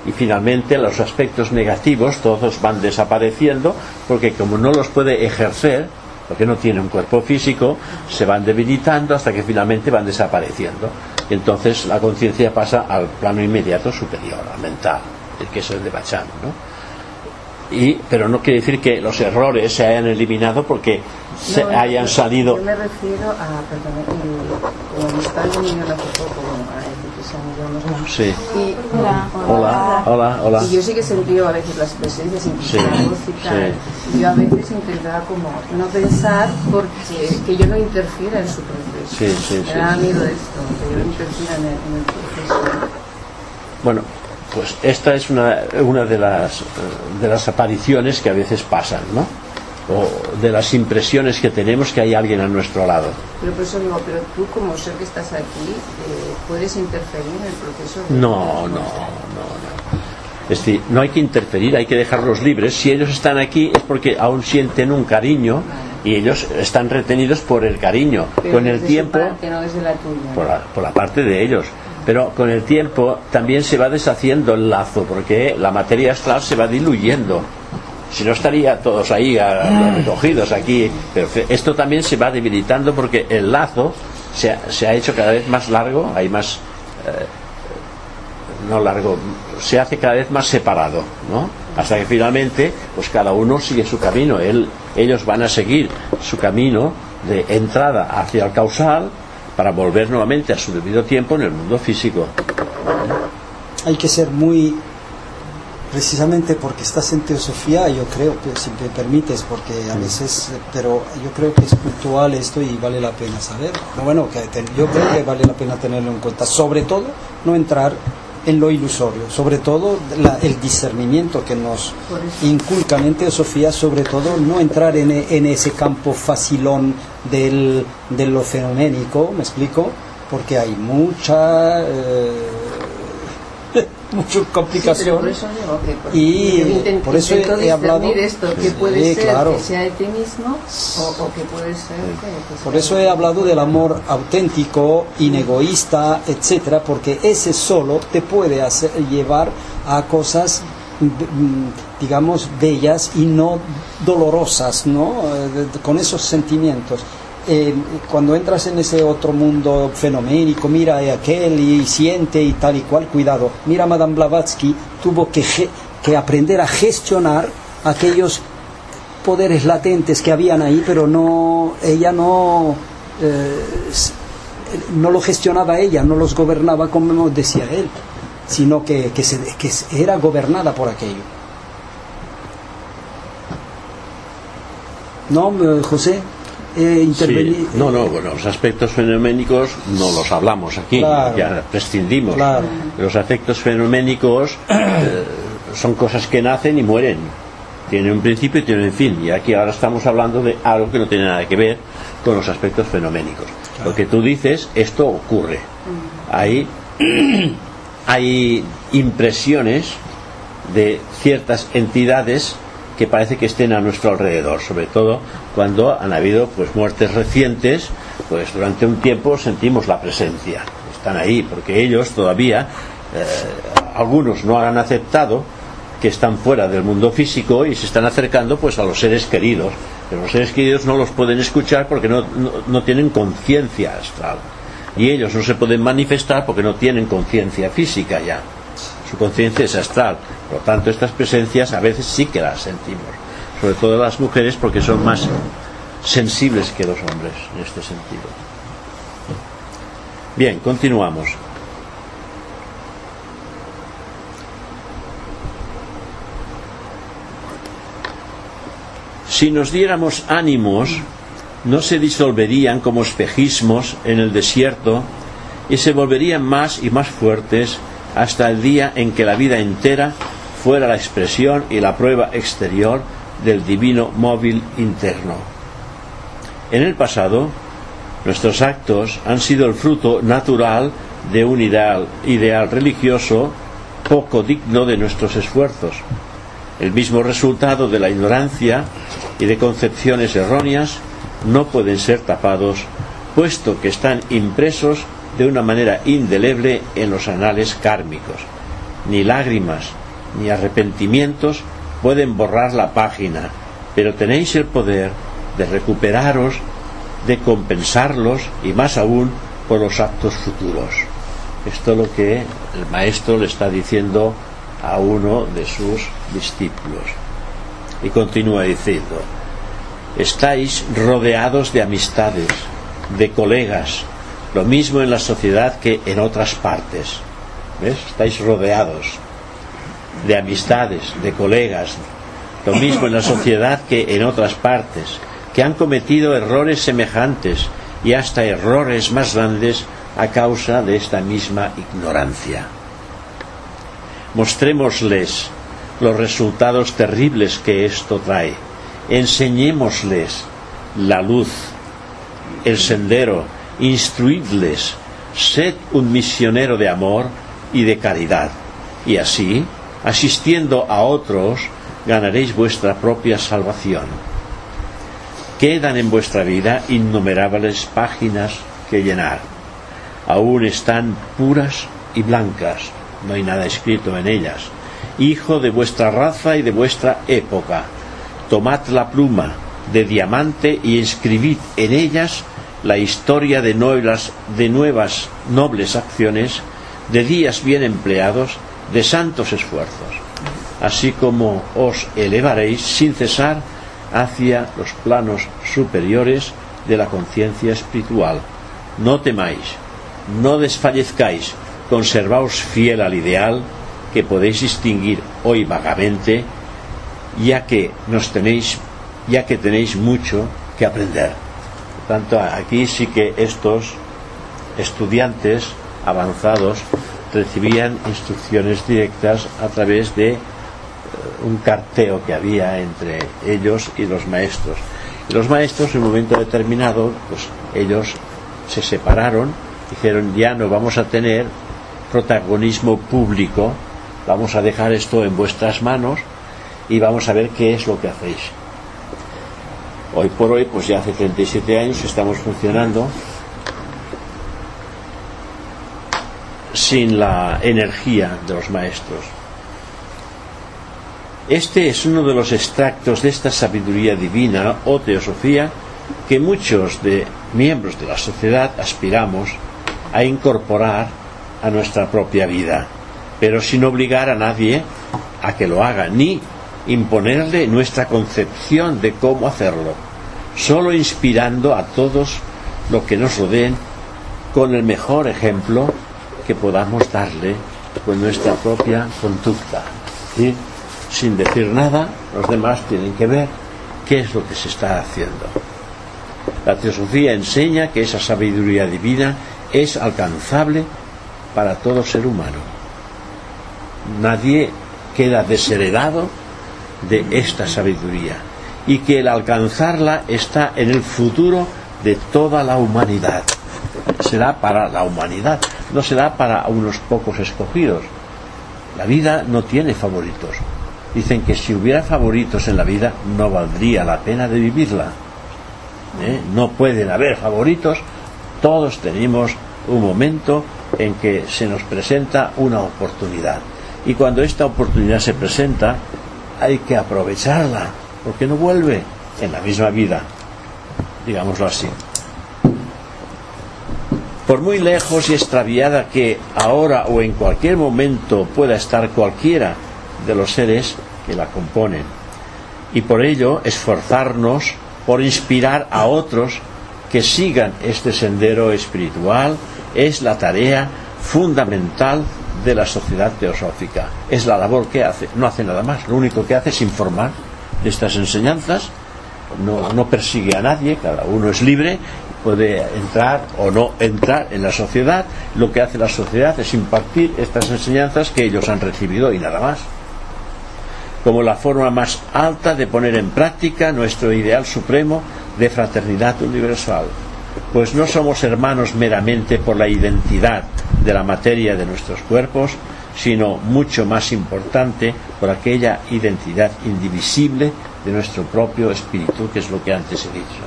y finalmente los aspectos negativos todos van desapareciendo porque como no los puede ejercer, porque no tiene un cuerpo físico, se van debilitando hasta que finalmente van desapareciendo. Y entonces la conciencia pasa al plano inmediato superior, al mental, el que es el de Bachán, ¿no? y, pero no quiere decir que los errores se hayan eliminado porque se hayan salido. Yo me refiero a, perdón, como está venido hace poco, bueno, a no Sí. Y, hola. hola. hola, hola, Y yo sí que he sentido a veces las presencias, sí. Sí. Yo a veces intentaba como no pensar porque que yo no interfiera en su proceso. Sí, sí, me da miedo esto, que yo no interfiera en el, en el proceso. Bueno, pues esta es una, una de, las, de las apariciones que a veces pasan, ¿no? o de las impresiones que tenemos que hay alguien a nuestro lado. Pero por eso digo, pero tú como ser que estás aquí, eh, ¿puedes interferir en el proceso? No, no, no, no. Es decir, no hay que interferir, hay que dejarlos libres. Si ellos están aquí es porque aún sienten un cariño y ellos están retenidos por el cariño. Pero Con el tiempo, parte, no desde la tuya. Por, la, por la parte de ellos pero con el tiempo también se va deshaciendo el lazo porque la materia astral se va diluyendo. Si no estaría todos ahí recogidos aquí. Pero esto también se va debilitando porque el lazo se ha, se ha hecho cada vez más largo hay más eh, no largo se hace cada vez más separado ¿no? hasta que finalmente pues cada uno sigue su camino. Él, ellos van a seguir su camino de entrada hacia el causal para volver nuevamente a su debido tiempo en el mundo físico. Hay que ser muy precisamente porque estás en teosofía, yo creo que si me permites, porque a veces, pero yo creo que es puntual esto y vale la pena saber. Bueno, que yo creo que vale la pena tenerlo en cuenta, sobre todo no entrar en lo ilusorio, sobre todo el discernimiento que nos inculcan en teosofía, sobre todo no entrar en, en ese campo facilón del, de lo fenoménico, ¿me explico? Porque hay mucha... Eh, muchas complicaciones. Y por eso he, hablado esto que puede ser que sea de ti mismo o, que puede ser por eso he hablado del amor auténtico inegoísta etcétera porque ese solo te puede hacer llevar a cosas mm, digamos bellas y no dolorosas no eh, con esos sentimientos cuando entras en ese otro mundo fenoménico, mira a aquel y siente y tal y cual, cuidado. Mira, Madame Blavatsky tuvo que, que aprender a gestionar aquellos poderes latentes que habían ahí, pero no, ella no, eh, no lo gestionaba ella, no los gobernaba como decía él, sino que, que, se, que era gobernada por aquello. ¿No, José? Eh, No, no, bueno, los aspectos fenoménicos no los hablamos aquí, ya prescindimos. Los aspectos fenoménicos eh, son cosas que nacen y mueren. Tienen un principio y tienen un fin. Y aquí ahora estamos hablando de algo que no tiene nada que ver con los aspectos fenoménicos. Lo que tú dices, esto ocurre. Hay, hay impresiones de ciertas entidades que parece que estén a nuestro alrededor, sobre todo cuando han habido pues muertes recientes, pues durante un tiempo sentimos la presencia, están ahí, porque ellos todavía, eh, algunos no han aceptado que están fuera del mundo físico y se están acercando pues a los seres queridos, pero los seres queridos no los pueden escuchar porque no, no tienen conciencia astral. Y ellos no se pueden manifestar porque no tienen conciencia física ya su conciencia es astral. Por lo tanto, estas presencias a veces sí que las sentimos, sobre todo las mujeres porque son más sensibles que los hombres en este sentido. Bien, continuamos. Si nos diéramos ánimos, no se disolverían como espejismos en el desierto y se volverían más y más fuertes hasta el día en que la vida entera fuera la expresión y la prueba exterior del divino móvil interno. En el pasado, nuestros actos han sido el fruto natural de un ideal, religioso poco digno de nuestros esfuerzos, el mismo resultado de la ignorancia y de concepciones erróneas no pueden ser tapados, puesto que están impresos de una manera indeleble en los anales kármicos. Ni lágrimas ni arrepentimientos pueden borrar la página, pero tenéis el poder de recuperaros, de compensarlos y más aún por los actos futuros. Esto es lo que el maestro le está diciendo a uno de sus discípulos. Y continúa diciendo, estáis rodeados de amistades, de colegas, lo mismo en la sociedad que en otras partes. ¿Ves? Estáis rodeados de amistades, de colegas. Lo mismo en la sociedad que en otras partes, que han cometido errores semejantes y hasta errores más grandes a causa de esta misma ignorancia. Mostrémosles los resultados terribles que esto trae. Enseñémosles la luz, el sendero instruidles, sed un misionero de amor y de caridad, y así, asistiendo a otros, ganaréis vuestra propia salvación. Quedan en vuestra vida innumerables páginas que llenar. Aún están puras y blancas, no hay nada escrito en ellas. Hijo de vuestra raza y de vuestra época, tomad la pluma de diamante y escribid en ellas la historia de nuevas, de nuevas nobles acciones, de días bien empleados, de santos esfuerzos, así como os elevaréis sin cesar hacia los planos superiores de la conciencia espiritual, no temáis, no desfallezcáis, conservaos fiel al ideal que podéis distinguir hoy vagamente, ya que nos tenéis, ya que tenéis mucho que aprender. Tanto, aquí sí que estos estudiantes avanzados recibían instrucciones directas a través de eh, un carteo que había entre ellos y los maestros. Y los maestros en un momento determinado, pues ellos se separaron, dijeron ya no vamos a tener protagonismo público, vamos a dejar esto en vuestras manos y vamos a ver qué es lo que hacéis. Hoy por hoy, pues ya hace 37 años estamos funcionando sin la energía de los maestros. Este es uno de los extractos de esta sabiduría divina o teosofía que muchos de miembros de la sociedad aspiramos a incorporar a nuestra propia vida, pero sin obligar a nadie a que lo haga, ni imponerle nuestra concepción de cómo hacerlo, solo inspirando a todos lo que nos rodeen con el mejor ejemplo que podamos darle con nuestra propia conducta. Y sin decir nada, los demás tienen que ver qué es lo que se está haciendo. La teosofía enseña que esa sabiduría divina es alcanzable para todo ser humano. Nadie queda desheredado de esta sabiduría y que el alcanzarla está en el futuro de toda la humanidad. Será para la humanidad, no será para unos pocos escogidos. La vida no tiene favoritos. Dicen que si hubiera favoritos en la vida no valdría la pena de vivirla. ¿Eh? No pueden haber favoritos. Todos tenemos un momento en que se nos presenta una oportunidad. Y cuando esta oportunidad se presenta, hay que aprovecharla, porque no vuelve en la misma vida, digámoslo así. Por muy lejos y extraviada que ahora o en cualquier momento pueda estar cualquiera de los seres que la componen. Y por ello esforzarnos por inspirar a otros que sigan este sendero espiritual es la tarea fundamental de la sociedad teosófica. Es la labor que hace, no hace nada más, lo único que hace es informar de estas enseñanzas, no, no persigue a nadie, cada uno es libre, puede entrar o no entrar en la sociedad, lo que hace la sociedad es impartir estas enseñanzas que ellos han recibido y nada más. Como la forma más alta de poner en práctica nuestro ideal supremo de fraternidad universal pues no somos hermanos meramente por la identidad de la materia de nuestros cuerpos, sino mucho más importante por aquella identidad indivisible de nuestro propio espíritu, que es lo que antes he dicho.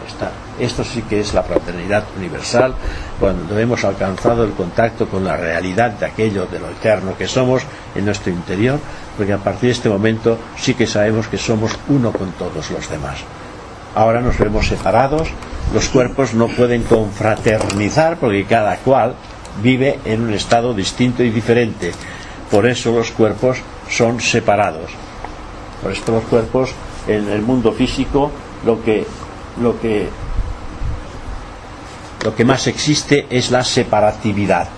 Esto sí que es la fraternidad universal, cuando hemos alcanzado el contacto con la realidad de aquello de lo eterno que somos en nuestro interior, porque a partir de este momento sí que sabemos que somos uno con todos los demás. Ahora nos vemos separados, los cuerpos no pueden confraternizar porque cada cual vive en un estado distinto y diferente. Por eso los cuerpos son separados. Por esto los cuerpos en el mundo físico lo que lo que lo que más existe es la separatividad.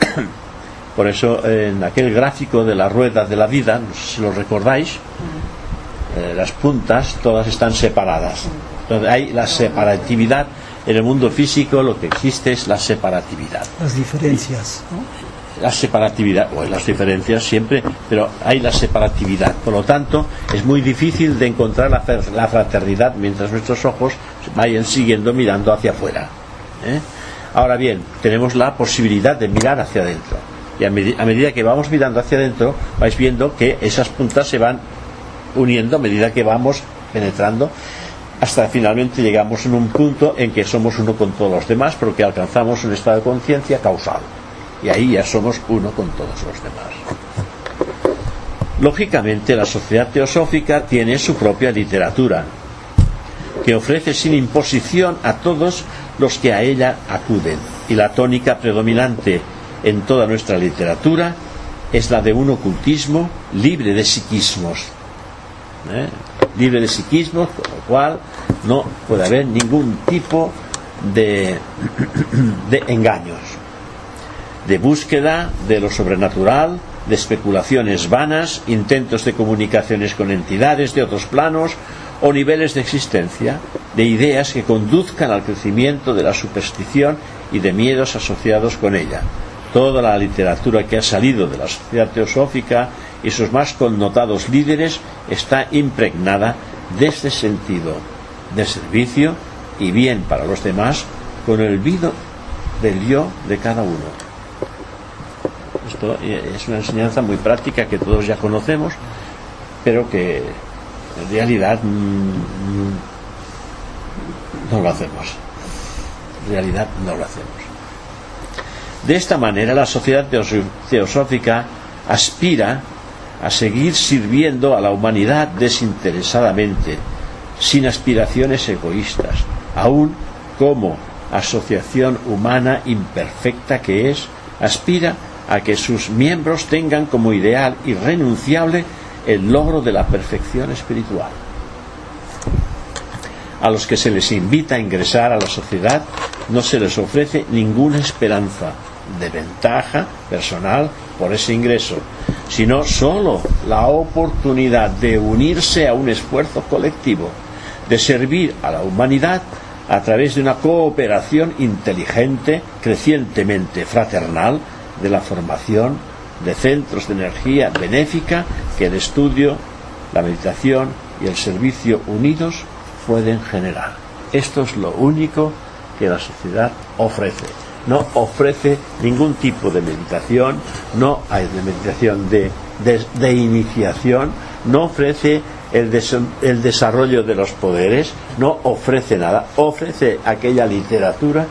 Por eso en aquel gráfico de la rueda de la vida, no sé si lo recordáis, eh, las puntas todas están separadas. Entonces hay la separatividad. En el mundo físico lo que existe es la separatividad. Las diferencias. La separatividad, o las diferencias siempre, pero hay la separatividad. Por lo tanto, es muy difícil de encontrar la, la fraternidad mientras nuestros ojos vayan siguiendo mirando hacia afuera. ¿eh? Ahora bien, tenemos la posibilidad de mirar hacia adentro. Y a, a medida que vamos mirando hacia adentro, vais viendo que esas puntas se van uniendo a medida que vamos penetrando hasta finalmente llegamos en un punto en que somos uno con todos los demás porque alcanzamos un estado de conciencia causal y ahí ya somos uno con todos los demás. Lógicamente la sociedad teosófica tiene su propia literatura que ofrece sin imposición a todos los que a ella acuden y la tónica predominante en toda nuestra literatura es la de un ocultismo libre de psiquismos ¿eh? libre de psiquismo, con lo cual no puede haber ningún tipo de, engaños, de búsqueda de lo sobrenatural, de especulaciones vanas, intentos de comunicaciones con entidades de otros planos o niveles de existencia, de ideas que conduzcan al crecimiento de la superstición y de miedos asociados con ella. Toda la literatura que ha salido de la sociedad teosófica y sus más connotados líderes está impregnada de este sentido de servicio y bien para los demás con el vido del yo de cada uno. Esto es una enseñanza muy práctica que todos ya conocemos, pero que en realidad mm, no lo hacemos. En realidad no lo hacemos. De esta manera la sociedad teosófica aspira a seguir sirviendo a la humanidad desinteresadamente, sin aspiraciones egoístas, aun como asociación humana imperfecta que es, aspira a que sus miembros tengan como ideal irrenunciable el logro de la perfección espiritual. A los que se les invita a ingresar a la sociedad no se les ofrece ninguna esperanza de ventaja personal por ese ingreso, sino sólo la oportunidad de unirse a un esfuerzo colectivo, de servir a la humanidad a través de una cooperación inteligente, crecientemente fraternal, de la formación de centros de energía benéfica que el estudio, la meditación y el servicio unidos pueden generar. Esto es lo único que la sociedad ofrece. No ofrece ningún tipo de meditación, no hay de meditación de, de, iniciación, no ofrece el, el desarrollo de los poderes, no ofrece nada, ofrece aquella literatura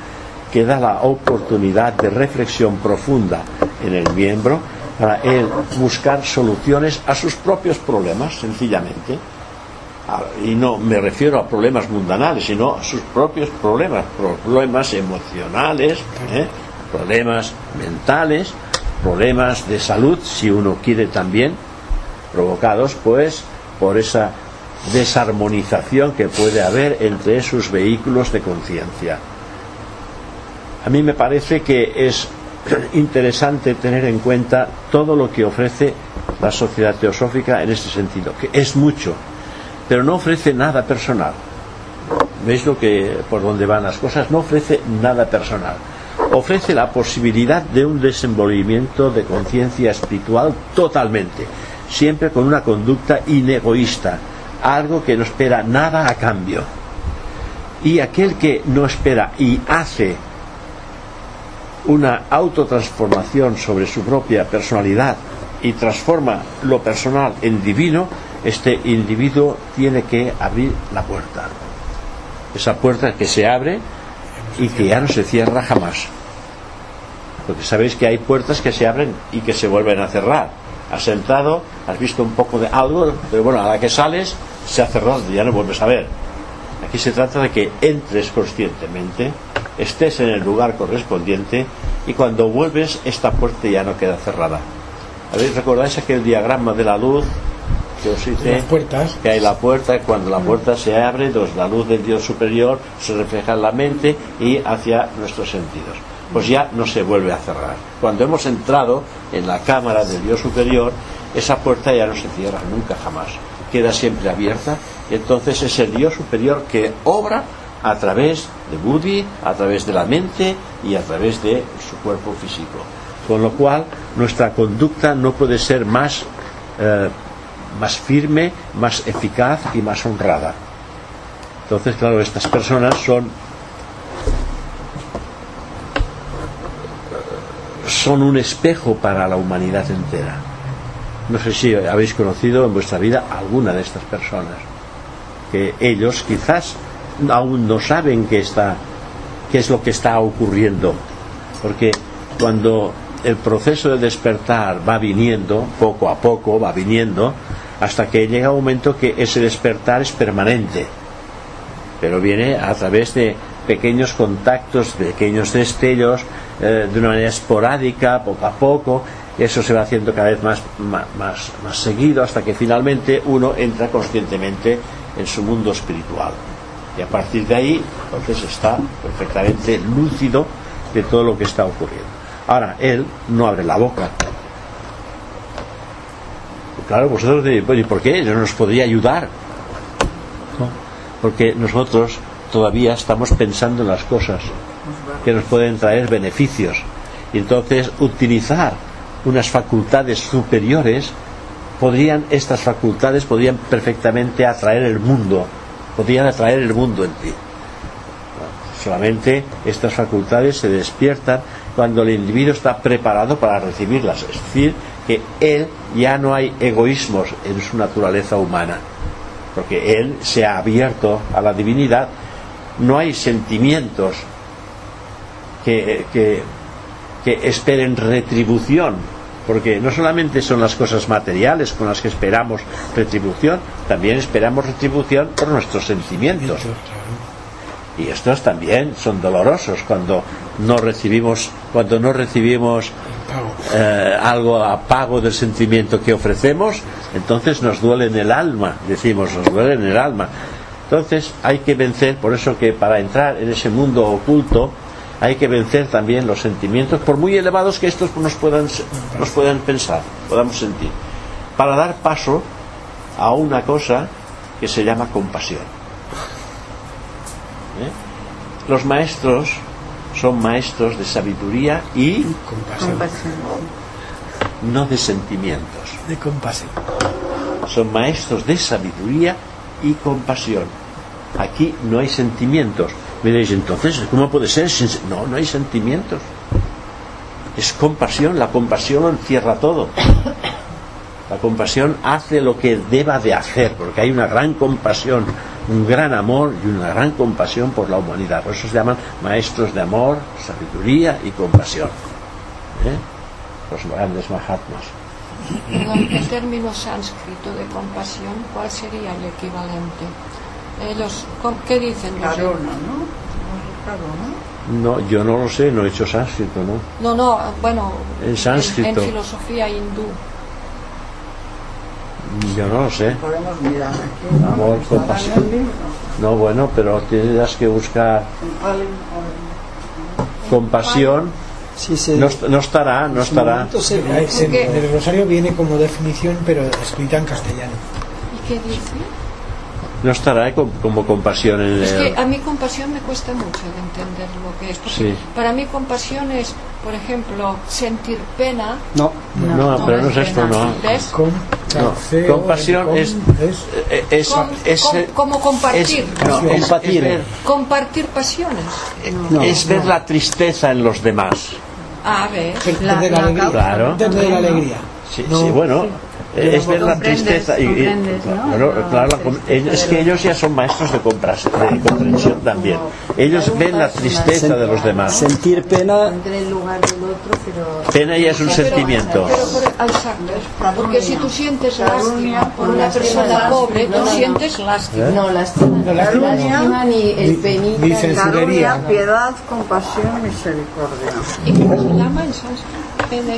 que da la oportunidad de reflexión profunda en el miembro para él buscar soluciones a sus propios problemas, sencillamente. Y no me refiero a problemas mundanales, sino a sus propios problemas, problemas emocionales, ¿eh? problemas mentales, problemas de salud, si uno quiere también, provocados pues por esa desarmonización que puede haber entre esos vehículos de conciencia. A mí me parece que es interesante tener en cuenta todo lo que ofrece la sociedad teosófica en este sentido, que es mucho, pero no ofrece nada personal. ¿Veis lo que por dónde van las cosas? No ofrece nada personal. Ofrece la posibilidad de un desenvolvimiento de conciencia espiritual totalmente, siempre con una conducta inegoísta, algo que no espera nada a cambio. Y aquel que no espera y hace una autotransformación sobre su propia personalidad y transforma lo personal en divino, este individuo tiene que abrir la puerta. Esa puerta que se abre y que ya no se cierra jamás. Porque sabéis que hay puertas que se abren y que se vuelven a cerrar. Has entrado, has visto un poco de algo, pero bueno, a la que sales se ha cerrado ya no vuelves a ver. Aquí se trata de que entres conscientemente estés en el lugar correspondiente y cuando vuelves esta puerta ya no queda cerrada. ¿Habéis recordáis aquel diagrama de la luz que os hice? puertas. Que hay la puerta, cuando la puerta se abre, entonces la luz del Dios superior se refleja en la mente y hacia nuestros sentidos. Pues ya no se vuelve a cerrar. Cuando hemos entrado en la cámara del Dios superior, esa puerta ya no se cierra nunca jamás. Queda siempre abierta. Y entonces es el Dios superior que obra a través de Buddhi, a través de la mente y a través de su cuerpo físico. Con lo cual, nuestra conducta no puede ser más, eh, más firme, más eficaz y más honrada. Entonces, claro, estas personas son son un espejo para la humanidad entera. No sé si habéis conocido en vuestra vida alguna de estas personas, que ellos quizás aún no saben qué está qué es lo que está ocurriendo porque cuando el proceso de despertar va viniendo poco a poco va viniendo hasta que llega un momento que ese despertar es permanente pero viene a través de pequeños contactos, pequeños destellos, eh, de una manera esporádica, poco a poco, eso se va haciendo cada vez más, más, más seguido hasta que finalmente uno entra conscientemente en su mundo espiritual. Y a partir de ahí, entonces está perfectamente lúcido de todo lo que está ocurriendo. Ahora, él no abre la boca. Claro, vosotros diréis, "Pues, ¿y por qué? ¿No nos podría ayudar? No, porque nosotros todavía estamos pensando en las cosas que nos pueden traer beneficios. Y entonces utilizar unas facultades superiores podrían, estas facultades podrían perfectamente atraer el mundo, podrían atraer el mundo en ti. Solamente estas facultades se despiertan cuando el individuo está preparado para recibirlas. Es decir, él ya no hay egoísmos en su naturaleza humana, porque él se ha abierto a la divinidad, no hay sentimientos que, que, que esperen retribución, porque no solamente son las cosas materiales con las que esperamos retribución, también esperamos retribución por nuestros sentimientos. Y estos también son dolorosos cuando no recibimos, cuando no recibimos eh, algo a pago del sentimiento que ofrecemos, entonces nos duele en el alma, decimos, nos duele en el alma. Entonces hay que vencer, por eso que para entrar en ese mundo oculto hay que vencer también los sentimientos, por muy elevados que estos nos puedan, nos puedan pensar, podamos sentir, para dar paso a una cosa que se llama compasión. Los maestros son maestros de sabiduría y Compasión. no de sentimientos. De compasión. Son maestros de sabiduría y compasión. Aquí no hay sentimientos. Me diréis, entonces, ¿cómo puede ser? sin- No, no hay sentimientos. Es compasión. La compasión lo encierra todo. La compasión hace lo que deba de hacer, porque hay una gran compasión, un gran amor y una gran compasión por la humanidad. Por eso se llaman maestros de amor, sabiduría y compasión. ¿Eh? Los grandes mahatmas. Perdón, el término sánscrito de compasión, ¿cuál sería el equivalente? Ellos, ¿cómo- ¿Qué dicen los Carona, ¿no? Carona. No, yo no lo sé, no he hecho sánscrito, ¿no? No, no, bueno, En sánscrito. en filosofía hindú. Yo no lo sé. Podemos mirar aquí. ¿no? Amor, compasión. el libro. No, bueno, pero tendrás que buscar compasión. Sí, se- No, no estará, no estará. En el rosario viene como definición, pero escrita en castellano. ¿Y qué dice? No estará eh, com- como compasión en Es el... que a mí compasión me cuesta mucho de entender lo que es. Porque Sí. para mí compasión es, por ejemplo, sentir pena. No, No, no, pero no es es esto, no. ¿Ves? Con, No, compasión con- es- Es, Com- es- com- como compartir. es- no, es- Compatir. es ver- Compartir pasiones. no. es ver la tristeza en los demás. A ver. perder La- la la alegría. Claro. Perder la alegría. Sí, No, sí, bueno, es ver la tristeza. y- y- ¿no? La claro, la es que los- ellos ya son maestros de, compras- de comprensión también. Ellos ven la tristeza de los demás. sentir pena el. Pena ya es un sentimiento. Porque si tú sientes lástima por una persona pobre, tú sientes lástima. ¿Eh? No, lástima. No, lástima. Ni el Ni- penita. Carunia, piedad, compasión, misericordia. ¿Y cómo se llama en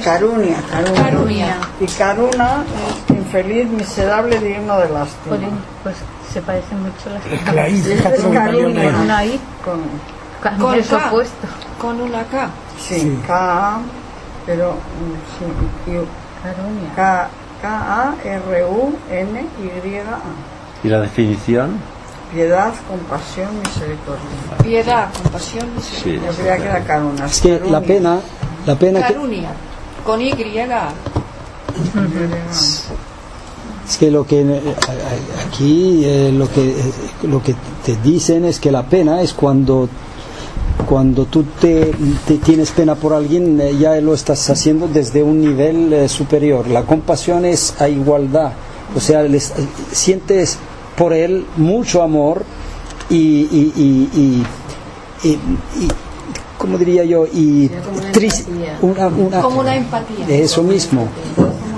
Carunia, carunia. Carunia. Y caruna es infeliz, miserable, digno de lástima. Jolín, pues se parecen mucho las Es que la Es carunia. I. Una I, Con, Con K. opuesto. Con una K. sí, Sí. K, pero sí, y- Carunia. K, K-A-R-U-N-Y-A. ¿Y la definición? Piedad, compasión, misericordia. Piedad, compasión, Sí. misericordia. Yo creía que era caruna. es que la pena la pena que, Carunia. Con Y. es que lo que eh, aquí eh, lo que eh, lo que te dicen es que la pena es cuando cuando tú te, te tienes pena por alguien eh, ya lo estás haciendo desde un nivel eh, superior la compasión es a igualdad o sea les- eh, sientes por él mucho amor y, y, y, y, ¿cómo diría yo? Y como una una- Como una empatía. eso mismo.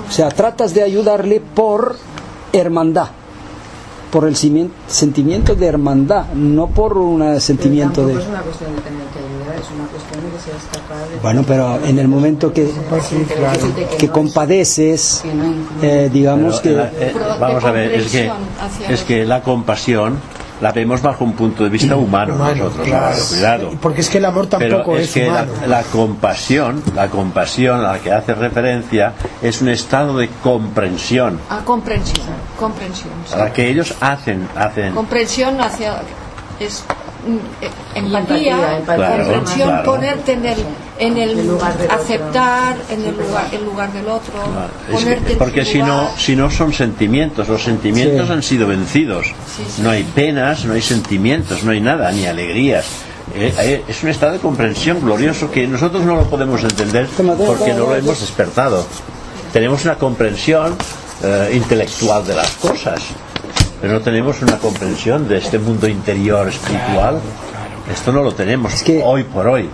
O sea, tratas de ayudarle por hermandad, por el sentimiento de hermandad, no por un sentimiento de... es una cuestión de tener que ayudar, es una cuestión de que seas capaz de... Bueno, pero en el momento que, que compadeces, eh, digamos Pero, que... eh, eh, vamos a ver, es que, es que la compasión la vemos bajo un punto de vista humano, Humano, nosotros, claro. claro, cuidado. Porque es que el amor Pero tampoco es es, que la, humano. la compasión, la compasión a la que hace referencia es un estado de comprensión, A comprensión, comprensión. sí. a la que ellos hacen, hacen Comprensión hacia es mm, eh, empatía, empatía, empatía, Claro, comprensión, claro. ponerte en el, en el, En el lugar del otro. aceptar en el lugar, el lugar del otro, Es que- ponerte en porque si no, si no son sentimientos, los sentimientos Sí. han sido vencidos. Sí, sí. No hay penas, no hay sentimientos, no hay nada, ni alegrías. Eh, eh, es un estado de comprensión glorioso que nosotros no lo podemos entender porque no lo hemos despertado. Tenemos una comprensión eh, intelectual de las cosas, pero no tenemos una comprensión de este mundo interior espiritual. Esto no lo tenemos Es que- hoy por hoy.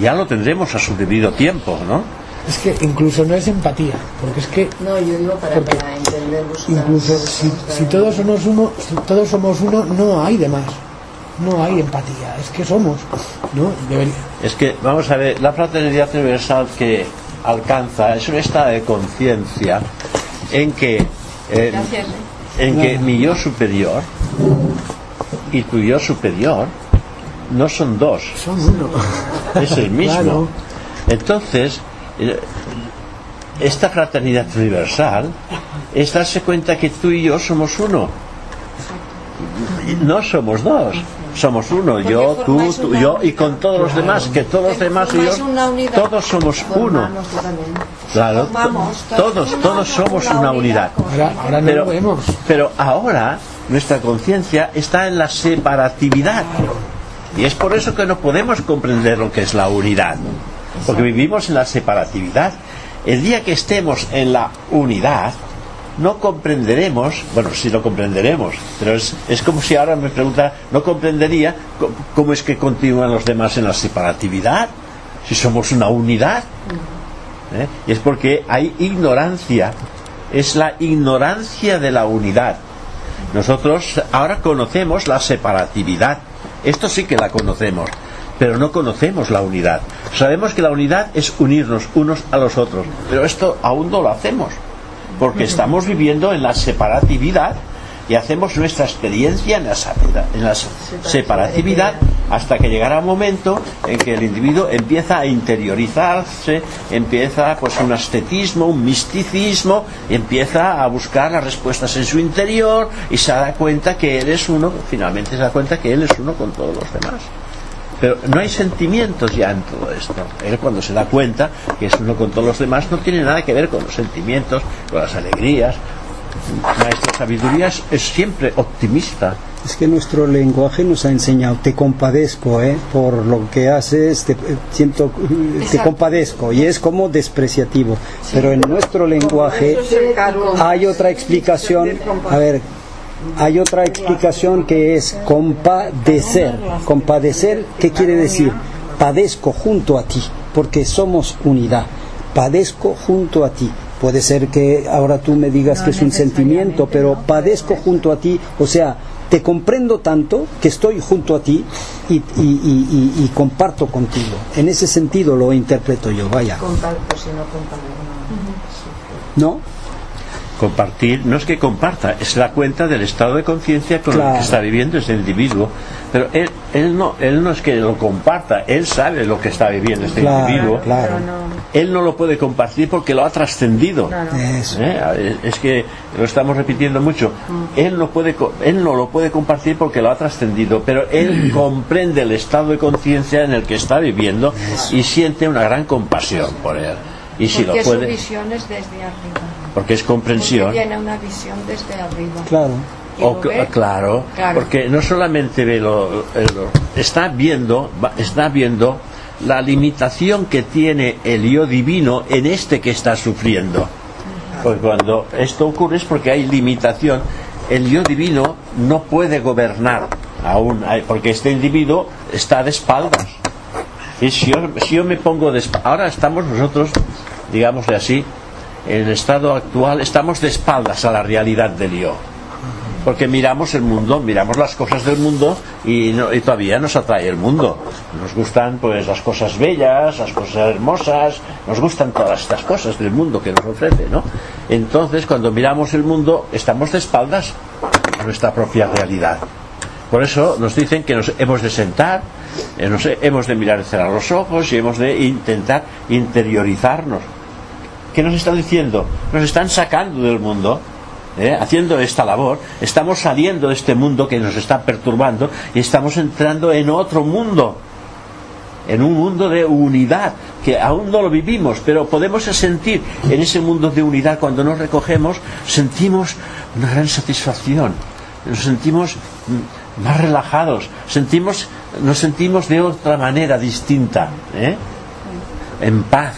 Ya lo tendremos a su debido tiempo, ¿no? Es que incluso no es empatía, porque es que No, yo digo para, para entender incluso si, si todos somos uno, si todos somos uno, no hay demás. No hay empatía, es que somos, ¿no? Debería- Es que, vamos a ver, la fraternidad universal que alcanza es un estado de conciencia en que, eh, Gracias, ¿eh? en que mi yo superior y tu yo superior no son dos, son uno. es el mismo. Claro. Entonces, eh, esta fraternidad universal es darse cuenta que tú y yo somos uno. No somos dos, somos uno, yo, tú, tú, yo y con todos los demás, que todos los demás y yo, todos somos uno. Claro, todos, todos somos una unidad. pero ahora nuestra conciencia está en la separatividad. Y es por eso que no podemos comprender lo que es la unidad. Porque vivimos en la separatividad. El día que estemos en la unidad, no comprenderemos, bueno, sí lo comprenderemos, pero es, como si ahora me pregunta, no comprendería co- cómo es que continúan los demás en la separatividad, si somos una unidad. ¿eh? Y es porque hay ignorancia, es la ignorancia de la unidad. Nosotros ahora conocemos la separatividad, esto sí que la conocemos, pero no conocemos la unidad. Sabemos que la unidad es unirnos unos a los otros, pero esto aún no lo hacemos, porque estamos viviendo en la separatividad y hacemos nuestra experiencia en la, en la separatividad hasta que llegará un momento en que el individuo empieza a interiorizarse, empieza pues un ascetismo, un misticismo, empieza a buscar las respuestas en su interior y se da cuenta que él es uno, finalmente se da cuenta que él es uno con todos los demás. Pero no hay sentimientos ya en todo esto. Él cuando se da cuenta que es uno con todos los demás no tiene nada que ver con los sentimientos, con las alegrías. Maestro Sabiduría es, es siempre optimista. Es que nuestro lenguaje nos ha enseñado, te compadezco, ¿eh? por lo que haces, te, eh, siento, eh, te compadezco, y es como despreciativo. Pero en nuestro lenguaje hay otra explicación, a ver, hay otra explicación que es compadecer. Compadecer, ¿qué quiere decir? Padezco junto a ti, porque somos unidad. Padezco junto a ti. Puede ser que ahora tú me digas No que es un sentimiento, pero ¿no? padezco junto a ti, o sea, te comprendo tanto que estoy junto a ti y, y- y- y- y comparto contigo. En ese sentido lo interpreto yo, vaya. Compar- pues si no comparamos, ¿No? Compartir no es que comparta, es la cuenta del estado de conciencia con el Claro. que está viviendo ese individuo. Pero él, él, no, él no es que lo comparta, él sabe lo que está viviendo este Claro, individuo. claro. Él no lo puede compartir porque lo ha trascendido. ¿Eh? Es que lo estamos repitiendo mucho. Él no puede, él no lo puede compartir porque lo ha trascendido, pero él comprende el estado de conciencia en el que está viviendo y siente una gran compasión por él. Y si lo su puede, visión es desde arriba. porque es Porque comprensión. tiene una visión desde arriba. Claro. O lo que- ve. claro, Claro. porque no solamente ve lo, lo- está viendo, está viendo la limitación que tiene el yo divino en este que está sufriendo. Pues cuando esto ocurre es porque hay limitación. El yo divino no puede gobernar aún, porque este individuo está de espaldas. Y si yo, si yo me pongo de esp- ahora estamos nosotros, digámosle así, en el estado actual, estamos de espaldas a la realidad del yo. Porque miramos el mundo, miramos las cosas del mundo y, no- y todavía nos atrae el mundo. Nos gustan pues las cosas bellas, las cosas hermosas, nos gustan todas estas cosas del mundo que nos ofrece, ¿no? Entonces, cuando miramos el mundo, estamos de espaldas a nuestra propia realidad. Por eso nos dicen que nos hemos de sentar, eh, nos he- hemos de mirar cerrar los ojos y hemos de intentar interiorizarnos. ¿Qué nos están diciendo? Nos están sacando del mundo, ¿eh? haciendo esta labor. Estamos saliendo de este mundo que nos está perturbando y estamos entrando en otro mundo, en un mundo de unidad, que aún no lo vivimos, pero podemos sentir en ese mundo de unidad, cuando nos recogemos, sentimos una gran satisfacción, nos sentimos mm, más relajados, sentimos, nos sentimos de otra manera distinta, ¿eh? en paz.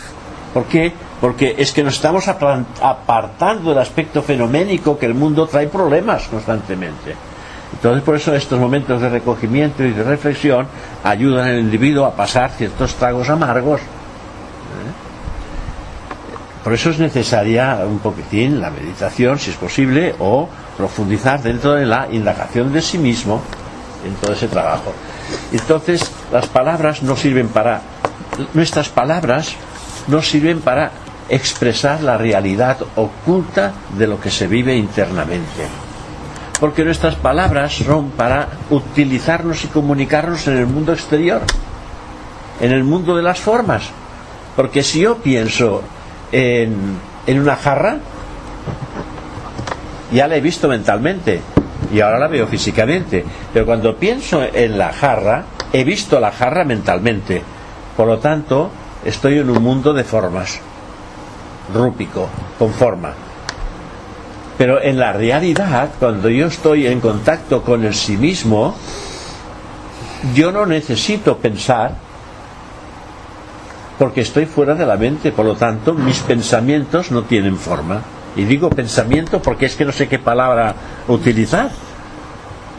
¿Por qué? Porque es que nos estamos apartando del aspecto fenoménico que el mundo trae problemas constantemente. Entonces, por eso estos momentos de recogimiento y de reflexión ayudan al individuo a pasar ciertos tragos amargos. ¿eh? Por eso es necesaria un poquitín la meditación, si es posible, o profundizar dentro de la indagación de sí mismo en todo ese trabajo. Entonces, las palabras no sirven para. Nuestras palabras no sirven para expresar la realidad oculta de lo que se vive internamente porque nuestras palabras son para utilizarnos y comunicarnos en el mundo exterior, en el mundo de las formas. Porque si yo pienso en, en una jarra, ya la he visto mentalmente y ahora la veo físicamente. Pero cuando pienso en la jarra, he visto la jarra mentalmente. Por lo tanto, estoy en un mundo de formas, rúpico, con forma. Pero en la realidad, cuando yo estoy en contacto con el sí mismo, yo no necesito pensar porque estoy fuera de la mente, por lo tanto mis pensamientos no tienen forma. Y digo pensamiento porque es que no sé qué palabra utilizar.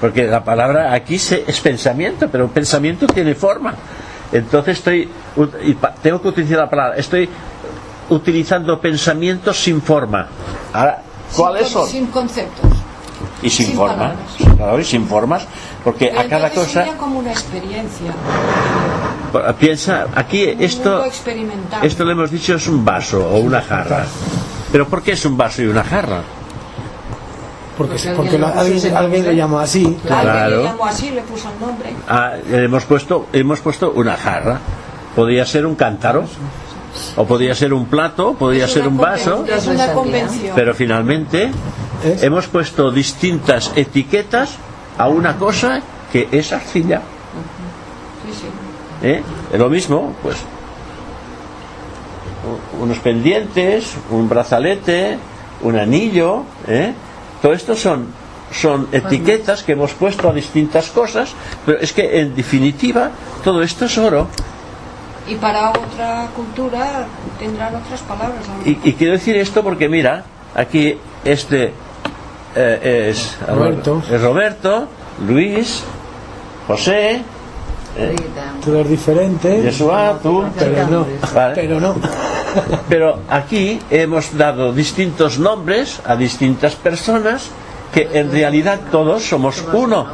Porque la palabra aquí es pensamiento, pero pensamiento tiene forma. Entonces estoy, tengo que utilizar la palabra, estoy utilizando pensamientos sin forma. Ahora, ¿cuáles sin, son? Sin conceptos. y sin, sin forma, palabras. y sin formas, porque Pero a cada cosa sería como una experiencia. piensa aquí esto esto le hemos dicho es un vaso o una jarra. Pero ¿por qué es un vaso y una jarra? Porque, Porque porque le puso alguien, le llama así. Alguien Claro. le llamó así, le puso el nombre. Ah, hemos puesto hemos puesto una jarra. Podría ser un cántaro o podría ser un plato, podría ser un vaso, conven- Es una convención. pero finalmente Es- hemos puesto distintas etiquetas a una cosa que es arcilla. ¿eh? Es lo mismo, pues unos pendientes, un brazalete, un anillo, ¿eh? todo esto son son etiquetas que hemos puesto a distintas cosas, pero es que en definitiva todo esto es oro. Y para otra cultura tendrán otras palabras. Y, quiero decir esto porque mira, aquí este eh, es Roberto. es Roberto, Luis, José, eh, Tú eres diferente, Yeshua, tú, pero no. Vale. Pero no. Pero aquí hemos dado distintos nombres a distintas personas que en realidad todos somos uno.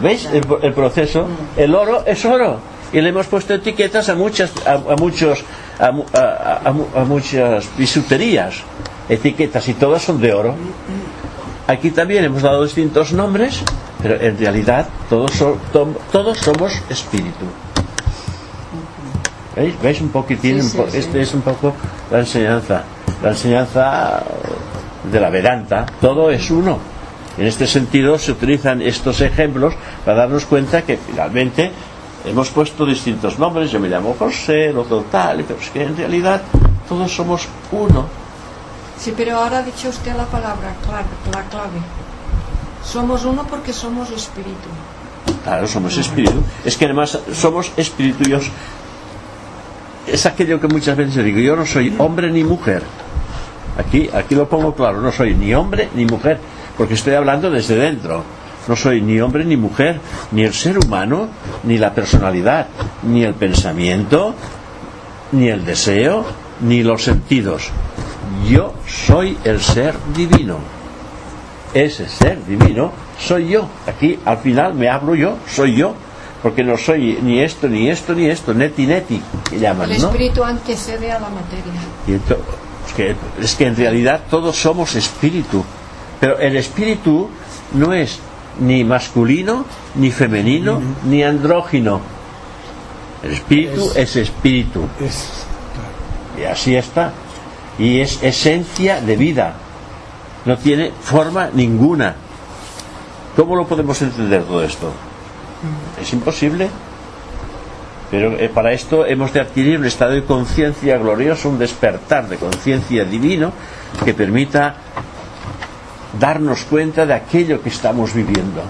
¿Veis el, el proceso? El oro es oro. Y le hemos puesto etiquetas a muchas, a, a muchos, a, a- a mu- a muchas bisuterías, etiquetas y todas son de oro. Aquí también hemos dado distintos nombres, pero en realidad todos, so- tom- todos somos espíritu. ¿Veis? ¿Veis un poquitín? Sí, sí, po- sí. Este es un poco la enseñanza. La enseñanza de la Vedanta. Todo es uno. En este sentido se utilizan estos ejemplos para darnos cuenta que finalmente hemos puesto distintos nombres. Yo me llamo José, el otro tal, pero es que en realidad todos somos uno. Sí, pero ahora ha dicho usted la palabra clave, la clave. Somos uno porque somos espíritu. Claro, somos espíritu. Es que además somos espíritu. Yo es aquello que muchas veces yo digo, yo no soy hombre ni mujer. Aquí, aquí lo pongo claro, no soy ni hombre ni mujer, porque estoy hablando desde dentro. No soy ni hombre ni mujer, ni el ser humano, ni la personalidad, ni el pensamiento, ni el deseo, ni los sentidos. Yo soy el ser divino ese ser divino soy yo. Aquí al final me hablo yo, soy yo, porque no soy ni esto, ni esto, ni esto, neti, neti, que llaman, El espíritu antecede a la materia. Y es, que, es que en realidad todos somos espíritu, pero el espíritu no es ni masculino, ni femenino, ni andrógino. El espíritu es, espíritu. Es- Y así está. Y es esencia de vida. No tiene forma ninguna. ¿Cómo lo podemos entender todo esto? Es imposible. Pero eh, para esto hemos de adquirir un estado de conciencia glorioso, un despertar de conciencia divino que permita darnos cuenta de aquello que estamos viviendo.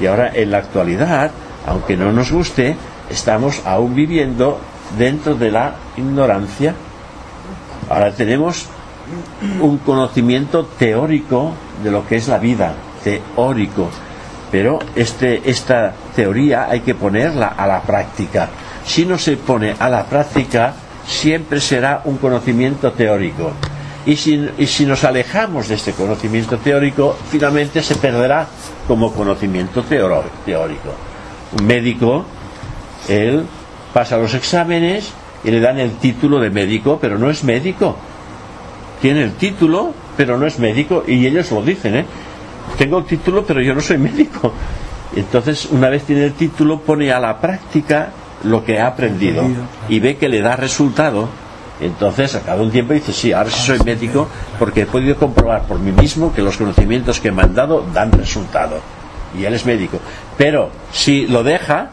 Y ahora en la actualidad, aunque no nos guste, estamos aún viviendo dentro de la ignorancia. Ahora tenemos un conocimiento teórico de lo que es la vida, teórico. Pero este, esta teoría hay que ponerla a la práctica. Si no se pone a la práctica, siempre será un conocimiento teórico. Y si, y si nos alejamos de este conocimiento teórico, finalmente se perderá como conocimiento teórico. Un médico, él pasa los exámenes y le dan el título de médico, pero no es médico. Tiene el título, pero no es médico, y ellos lo dicen, ¿eh? Tengo el título, pero yo no soy médico. Entonces, una vez tiene el título, pone a la práctica lo que ha aprendido y ve que le da resultado. Entonces, a cada un tiempo dice, sí, ahora sí soy médico porque he podido comprobar por mí mismo que los conocimientos que me han dado dan resultado. Y él es médico. Pero si lo deja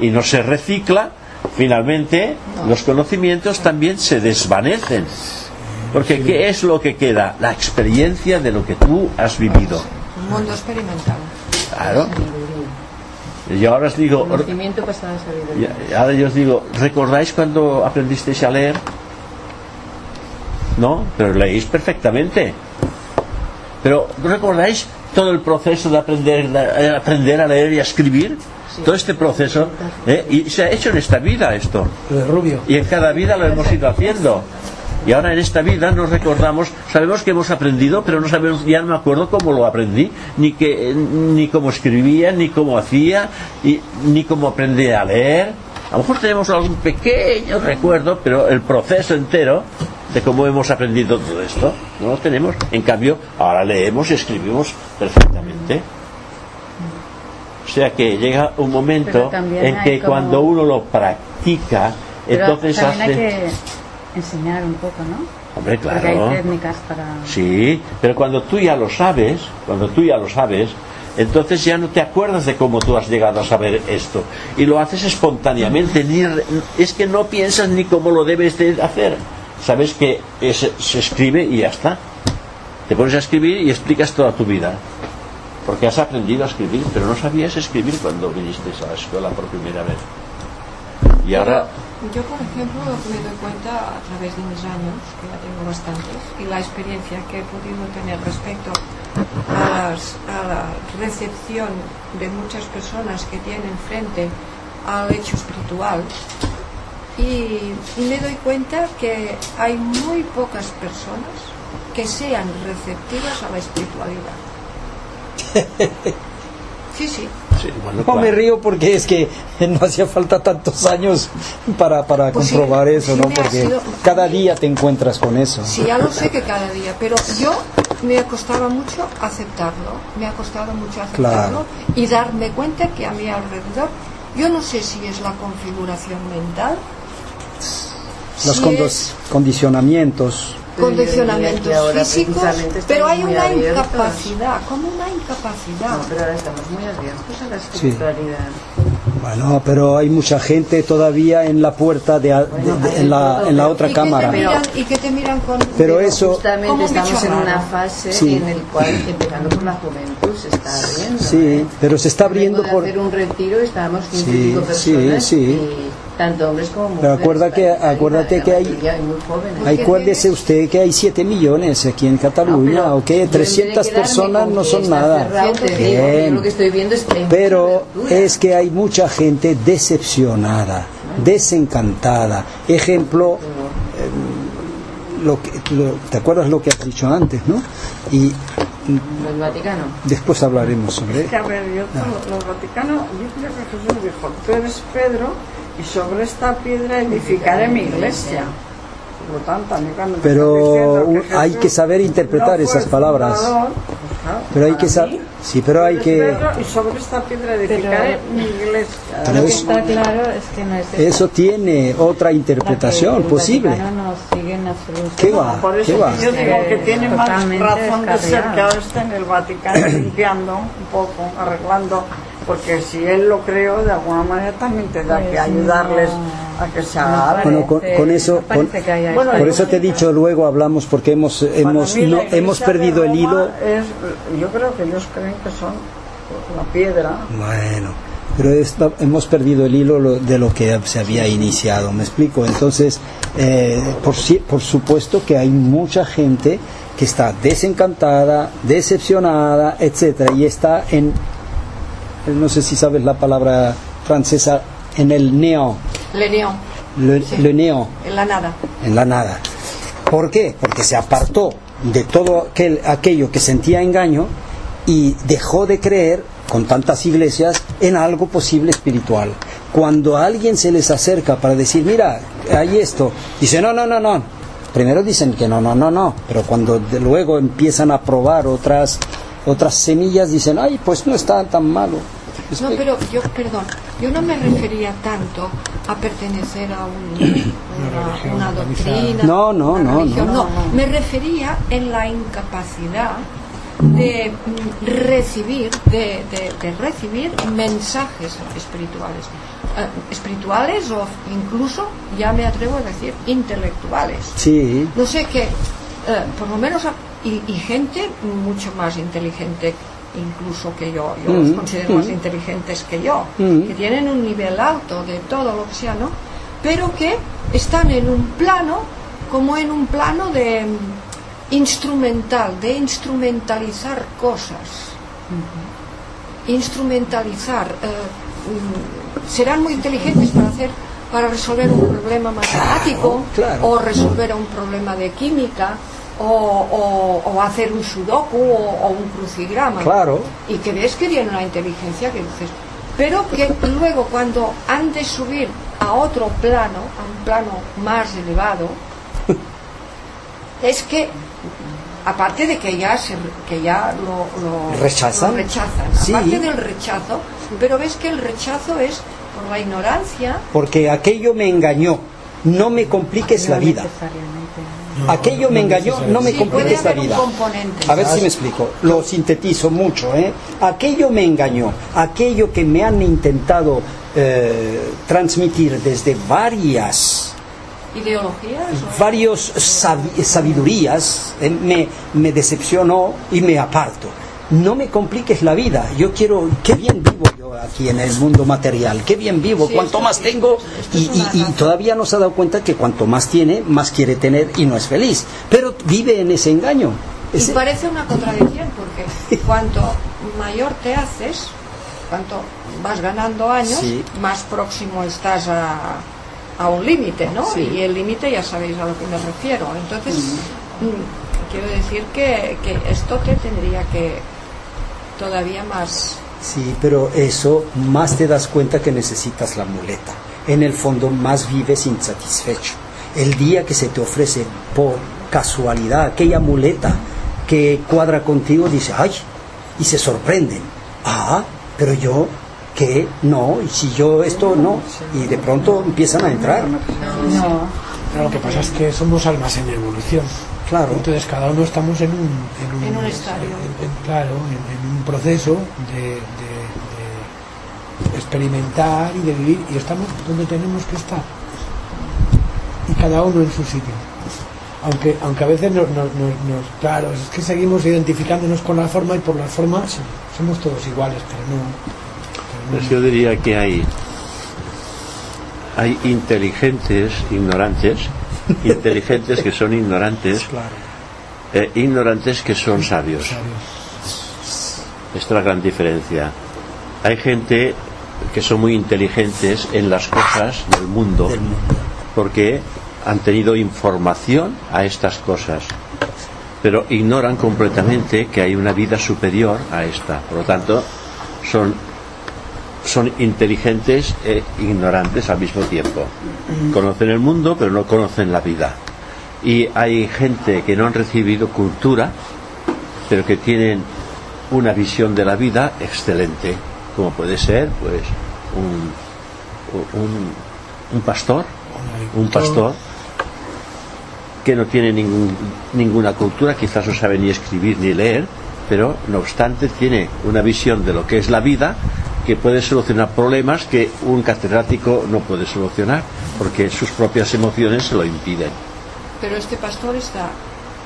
y no se recicla, finalmente los conocimientos también se desvanecen. Porque ¿qué es lo que queda? La experiencia de lo que tú has vivido. Un mundo experimental. Claro. Yo ahora os digo, Conocimiento pasado y ahora yo os digo, ¿recordáis cuando aprendisteis a leer? ¿No? Pero leéis perfectamente. Pero ¿recordáis todo el proceso de aprender, de aprender a leer y a escribir? Todo este proceso. ¿eh? Y se ha hecho en esta vida esto. Rubio. Y en cada vida lo hemos ido haciendo. Y ahora en esta vida nos recordamos, sabemos que hemos aprendido, pero no sabemos, ya no me acuerdo cómo lo aprendí, ni que, ni cómo escribía, ni cómo hacía, y- ni cómo aprendí a leer. A lo mejor tenemos algún pequeño recuerdo, pero el proceso entero de cómo hemos aprendido todo esto no lo tenemos. En cambio, ahora leemos y escribimos perfectamente. O sea que llega un momento en que como- cuando uno lo practica, Pero entonces hace... hay que enseñar un poco, ¿no? Hombre, Porque claro. hay técnicas para... Sí, pero cuando tú ya lo sabes, cuando tú ya lo sabes, entonces ya no te acuerdas de cómo tú has llegado a saber esto. Y lo haces espontáneamente, ni es que no piensas ni cómo lo debes de hacer. Sabes que se escribe y ya está. Te pones a escribir y explicas toda tu vida. Porque has aprendido a escribir, pero no sabías escribir cuando viniste a la escuela por primera vez. Y ahora, Yo, por ejemplo, me doy cuenta a través de mis años, que ya tengo bastantes, y la experiencia que he podido tener respecto a, las- a la recepción de muchas personas que tienen frente al hecho espiritual. Y, y me doy cuenta que hay muy pocas personas que sean receptivas a la espiritualidad. Sí, sí. Sí, bueno, No me río porque es que no hacía falta tantos años para, para Pues sí, comprobar eso, sí ¿no? ha Porque sido- cada día te encuentras con eso. Sí, ya lo sé que cada día, pero yo me costaba mucho aceptarlo, me ha costado mucho aceptarlo Claro. y darme cuenta que a mi alrededor, yo no sé si es la configuración mental, Los si condos- es condicionamientos. Condicionamientos que ahora físicos, pero hay una abiertos. incapacidad, como una incapacidad. No, pero ahora estamos muy abiertos a la espiritualidad. Bueno, pero hay mucha gente todavía en la puerta de, de- de- en, la, en la otra y que te cámara. miran, y que te miran con Pero eso- Justamente estamos en una fase Sí. en el cual, empezando por la juventud, se está abriendo. Sí, ¿eh? pero se está abriendo por... hacer un retiro, estábamos ciento y Sí, pico sí, personas, sí. y tanto hombres como mujeres. Pero acuerda que- acuérdate que hay- mayoría muy jóvenes. Ay, Acuérdese usted que hay 7 millones aquí en Cataluña, No, pero ¿ok? yo en vez de 300 quedarme personas no son nada. cerrado, Bien. lo que estoy viendo es que hay Pero es que hay mucha gente decepcionada, desencantada. Ejemplo, eh, lo que, lo- ¿te acuerdas lo que has dicho antes, no? Y El Vaticano. después hablaremos sobre Es que, a ver, yo, los vaticanos, yo creo que Jesús dijo, tú eres Pedro y sobre esta piedra edificaré mi iglesia. Por lo tanto, a mí cuando Pero un- hay que saber interpretar no esas palabras. fundador, pues Claro, Pero hay que saber. Sí, pero hay que. Y sobre esta piedra edificaré Pero- mi iglesia. Pero Lo que es- está claro es que no es Eso tiene otra que interpretación posible. ¿Qué va? Por eso ¿Qué va? yo digo que tiene más razón de ser que ahora está en el Vaticano limpiando un poco, arreglando, porque si él lo creó, de alguna manera también tendrá que Pues ayudarles no- a que se haga. Bueno, con- eso- con- que Bueno, Por eso te he dicho, luego hablamos porque hemos, hemos, no, hemos perdido el hilo. es- yo creo que ellos creen que son la piedra. Bueno, pero esta- hemos perdido el hilo lo- de lo que se había iniciado, ¿me explico? Entonces, eh, por, si- por supuesto que hay mucha gente que está desencantada, decepcionada, etcétera, y está en, no sé si sabes la palabra francesa, en el neo, Le neón, le, Sí. le en la nada. en la nada. ¿Por qué? Porque se apartó de todo aquel, aquello que sentía engaño y dejó de creer, con tantas iglesias, en algo posible espiritual. Cuando a alguien se les acerca para decir, mira, hay esto, dice, no, no, no, no. Primero dicen que no, no, no, no, pero cuando de luego empiezan a probar otras, otras semillas, dicen, ay, pues no está tan malo. Es No, que- pero yo, perdón, yo no me refería tanto a pertenecer a un- una, religión una doctrina. No, no, una no, religión, no. Me refería en la incapacidad de mm, recibir, de, de- de recibir mensajes espirituales. Eh, espirituales o incluso, ya me atrevo a decir, intelectuales. Sí, No sé qué, eh, por lo menos, a- y, y gente mucho más inteligente incluso que yo, yo los Mm, considero más mm. inteligentes que yo, Mm. que tienen un nivel alto de todo lo que sea, ¿no? Pero que están en un plano, como en un plano de mm, instrumental, de instrumentalizar cosas instrumentalizar eh, serán muy inteligentes para hacer para resolver un problema matemático claro. o resolver un problema de química o, o- o hacer un sudoku o, o un crucigrama claro. y que ves que tienen una inteligencia que dices pero que luego cuando han de subir a otro plano a un plano más elevado es que aparte de que ya se, que ya lo, lo- ¿Rechazan? lo rechazan Sí. aparte del rechazo pero ves que el rechazo es por la ignorancia porque aquello me engañó. No me compliques la vida. Aquello me engañó, no me haber un vida. A ver si me explico. Lo sintetizo mucho. ¿eh? Aquello me engañó. Aquello que me han intentado eh, transmitir desde varias ideologías varios sabi- sabidurías eh, me, me decepcionó y me aparto. No me compliques la vida. Yo quiero, qué bien vivo yo aquí en el mundo material, qué bien vivo. Sí, cuanto más tengo y, todavía no se ha dado cuenta que cuanto más tiene, más quiere tener y no es feliz. Pero vive en ese engaño. Y parece una contradicción porque cuanto mayor te haces, cuanto vas ganando años, Sí. más próximo estás a, a un límite, ¿no? Sí. Y el límite ya sabéis a lo que me refiero. Entonces, mm, quiero decir que, que esto te tendría que todavía más... Sí, pero eso más te das cuenta que necesitas la muleta. En el fondo más vives insatisfecho. El día que se te ofrece por casualidad aquella muleta que cuadra contigo, dice, ay, y se sorprenden. Ah, pero yo, ¿qué? No, y si yo esto no. Y de pronto empiezan a entrar. No, Pero lo que pasa es que somos almas en evolución. Claro. Entonces cada uno estamos en un, en un, En un estadio. en- en- claro, en, en un proceso de, de- de experimentar y de vivir y estamos donde tenemos que estar. Y cada uno en su sitio. Aunque, aunque a veces nos, nos- nos- nos- claro, es que seguimos identificándonos con la forma y por la forma sí, somos todos iguales, pero no. pero no- Pues yo diría que hay, hay inteligentes ignorantes, inteligentes que son ignorantes, Claro. e ignorantes que son sabios. Esta es la gran diferencia. Hay gente que son muy inteligentes en las cosas del mundo, Del mundo. porque han tenido información a estas cosas, pero ignoran completamente que hay una vida superior a esta. Por lo tanto, son, son inteligentes e ignorantes al mismo tiempo. Conocen el mundo, pero no conocen la vida. Y hay gente que no han recibido cultura, pero que tienen una visión de la vida excelente, como puede ser pues un, un, un pastor, un pastor que no tiene ningún, ninguna cultura, quizás no sabe ni escribir ni leer, pero no obstante tiene una visión de lo que es la vida que puede solucionar problemas que un catedrático no puede solucionar porque sus propias emociones se lo impiden. Pero este pastor está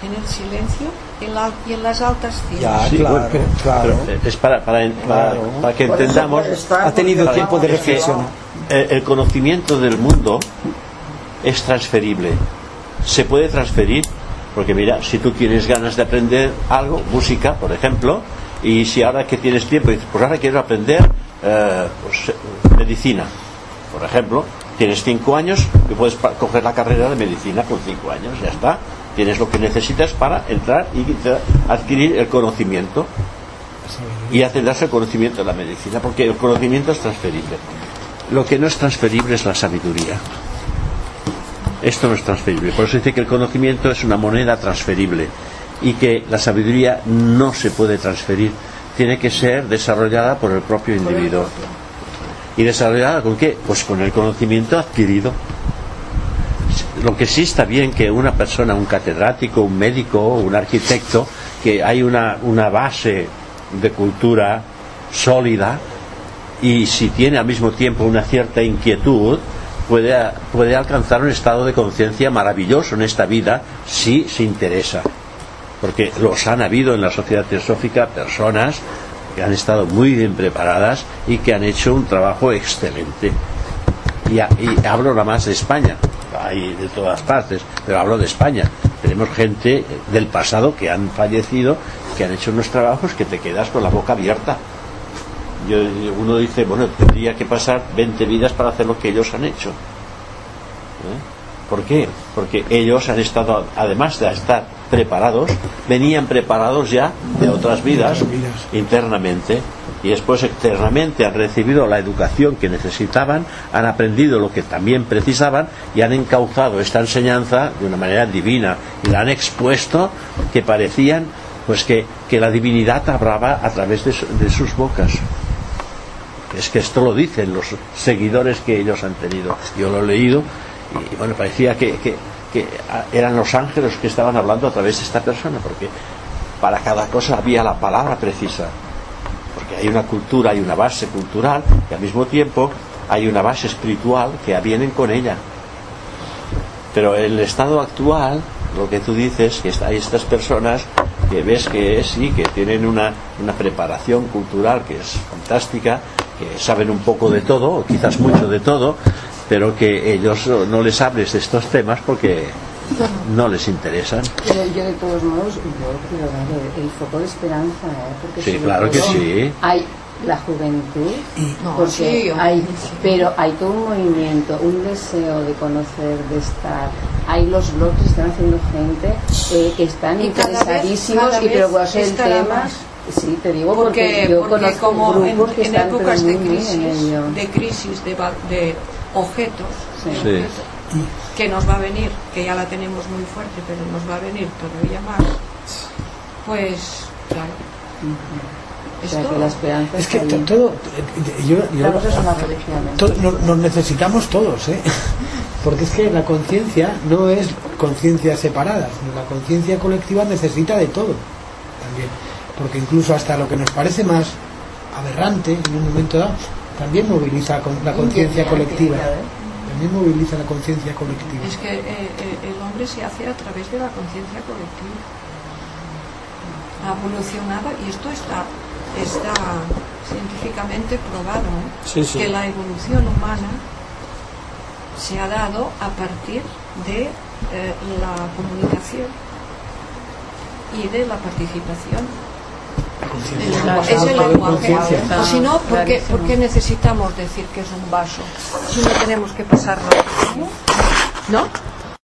en el silencio en la- y en las altas cimas. Ya, Sí, claro, bueno, pero- claro. pero, eh, es para, para, para- Claro. para que entendamos Ha tenido Para- tiempo de reflexionar. el, el conocimiento del mundo es transferible. Se puede transferir, porque mira, si tú tienes ganas de aprender algo, música, por ejemplo, y si ahora que tienes tiempo, dices, pues ahora quiero aprender eh, pues, eh, medicina, por ejemplo, tienes cinco años y puedes coger la carrera de medicina con cinco años, ya está. Tienes lo que necesitas para entrar y adquirir el conocimiento y acenderse el conocimiento de la medicina, porque el conocimiento es transferible. Lo que no es transferible es la sabiduría. Esto no es transferible. Por eso dice que el conocimiento es una moneda transferible y que la sabiduría no se puede transferir. Tiene que ser desarrollada por el propio individuo. ¿Y desarrollada con qué? Pues con el conocimiento adquirido. Lo que sí está bien que una persona, un catedrático, un médico, un arquitecto, que hay una, una base de cultura sólida y si tiene al mismo tiempo una cierta inquietud, puede, puede alcanzar un estado de conciencia maravilloso en esta vida si se interesa. Porque los han habido en la sociedad teosófica personas que han estado muy bien preparadas y que han hecho un trabajo excelente. Y, hablo nada más de España, hay de todas partes, pero hablo de España. Tenemos gente del pasado que han fallecido, que han hecho unos trabajos que te quedas con la boca abierta. Yo- uno dice, bueno, tendría que pasar 20 vidas para hacer lo que ellos han hecho. ¿Eh? ¿Por qué? Porque ellos han estado, además de estar preparados, venían preparados ya de otras vidas internamente y después externamente han recibido la educación que necesitaban, han aprendido lo que también precisaban y han encauzado esta enseñanza de una manera divina y la han expuesto que parecían pues que, que la divinidad hablaba a través de, de sus bocas. Es que esto lo dicen los seguidores que ellos han tenido. Yo lo he leído y bueno, parecía que, que- que ah, eran los ángeles que estaban hablando a través de esta persona, porque para cada cosa había la palabra precisa. Porque hay una cultura, hay una base cultural y al mismo tiempo hay una base espiritual que vienen con ella. Pero el estado actual, lo que tú dices, que hay estas personas que ves que sí, que tienen una, una preparación cultural que es fantástica, que saben un poco de todo, o quizás mucho de todo, pero que ellos no les hables de estos temas porque no les interesan. Pero yo de todos modos, yo quiero dar el, foco de esperanza, ¿eh? porque Sí, claro que sí. Hay la juventud, No, porque sí, hay, sí. pero hay todo un movimiento, un deseo de conocer, de estar. Hay los blogs que están haciendo gente eh, que están Y cada vez- interesadísimos cada y pero hacer el tema. más. Sí, te digo porque, porque, yo porque conozco como en, grupos que en están pero épocas de crisis, de crisis de, de objetos, Sí. Sí. que nos va a venir, que ya la tenemos muy fuerte, pero nos va a venir todavía más, pues claro, O es sea, que todo. la esperanza Es que está to- ahí. todo, yo, yo- Claro, eso es una religión. to- no- nos necesitamos todos, ¿eh? Porque es que la conciencia no es conciencia separada, sino la conciencia colectiva necesita de todo también. Porque incluso hasta lo que nos parece más aberrante en un momento dado, también moviliza con- la conciencia colectiva. También moviliza la conciencia colectiva. Es que eh, eh, el hombre se hace a través de la conciencia colectiva. Ha evolucionado y esto está, está científicamente probado, ¿eh? Sí, sí. que la evolución humana se ha dado a partir de eh, la comunicación y de la participación. Es el lenguaje. O si no, ¿por qué, por qué necesitamos decir que es un vaso? Si no tenemos que pasarlo. ¿No?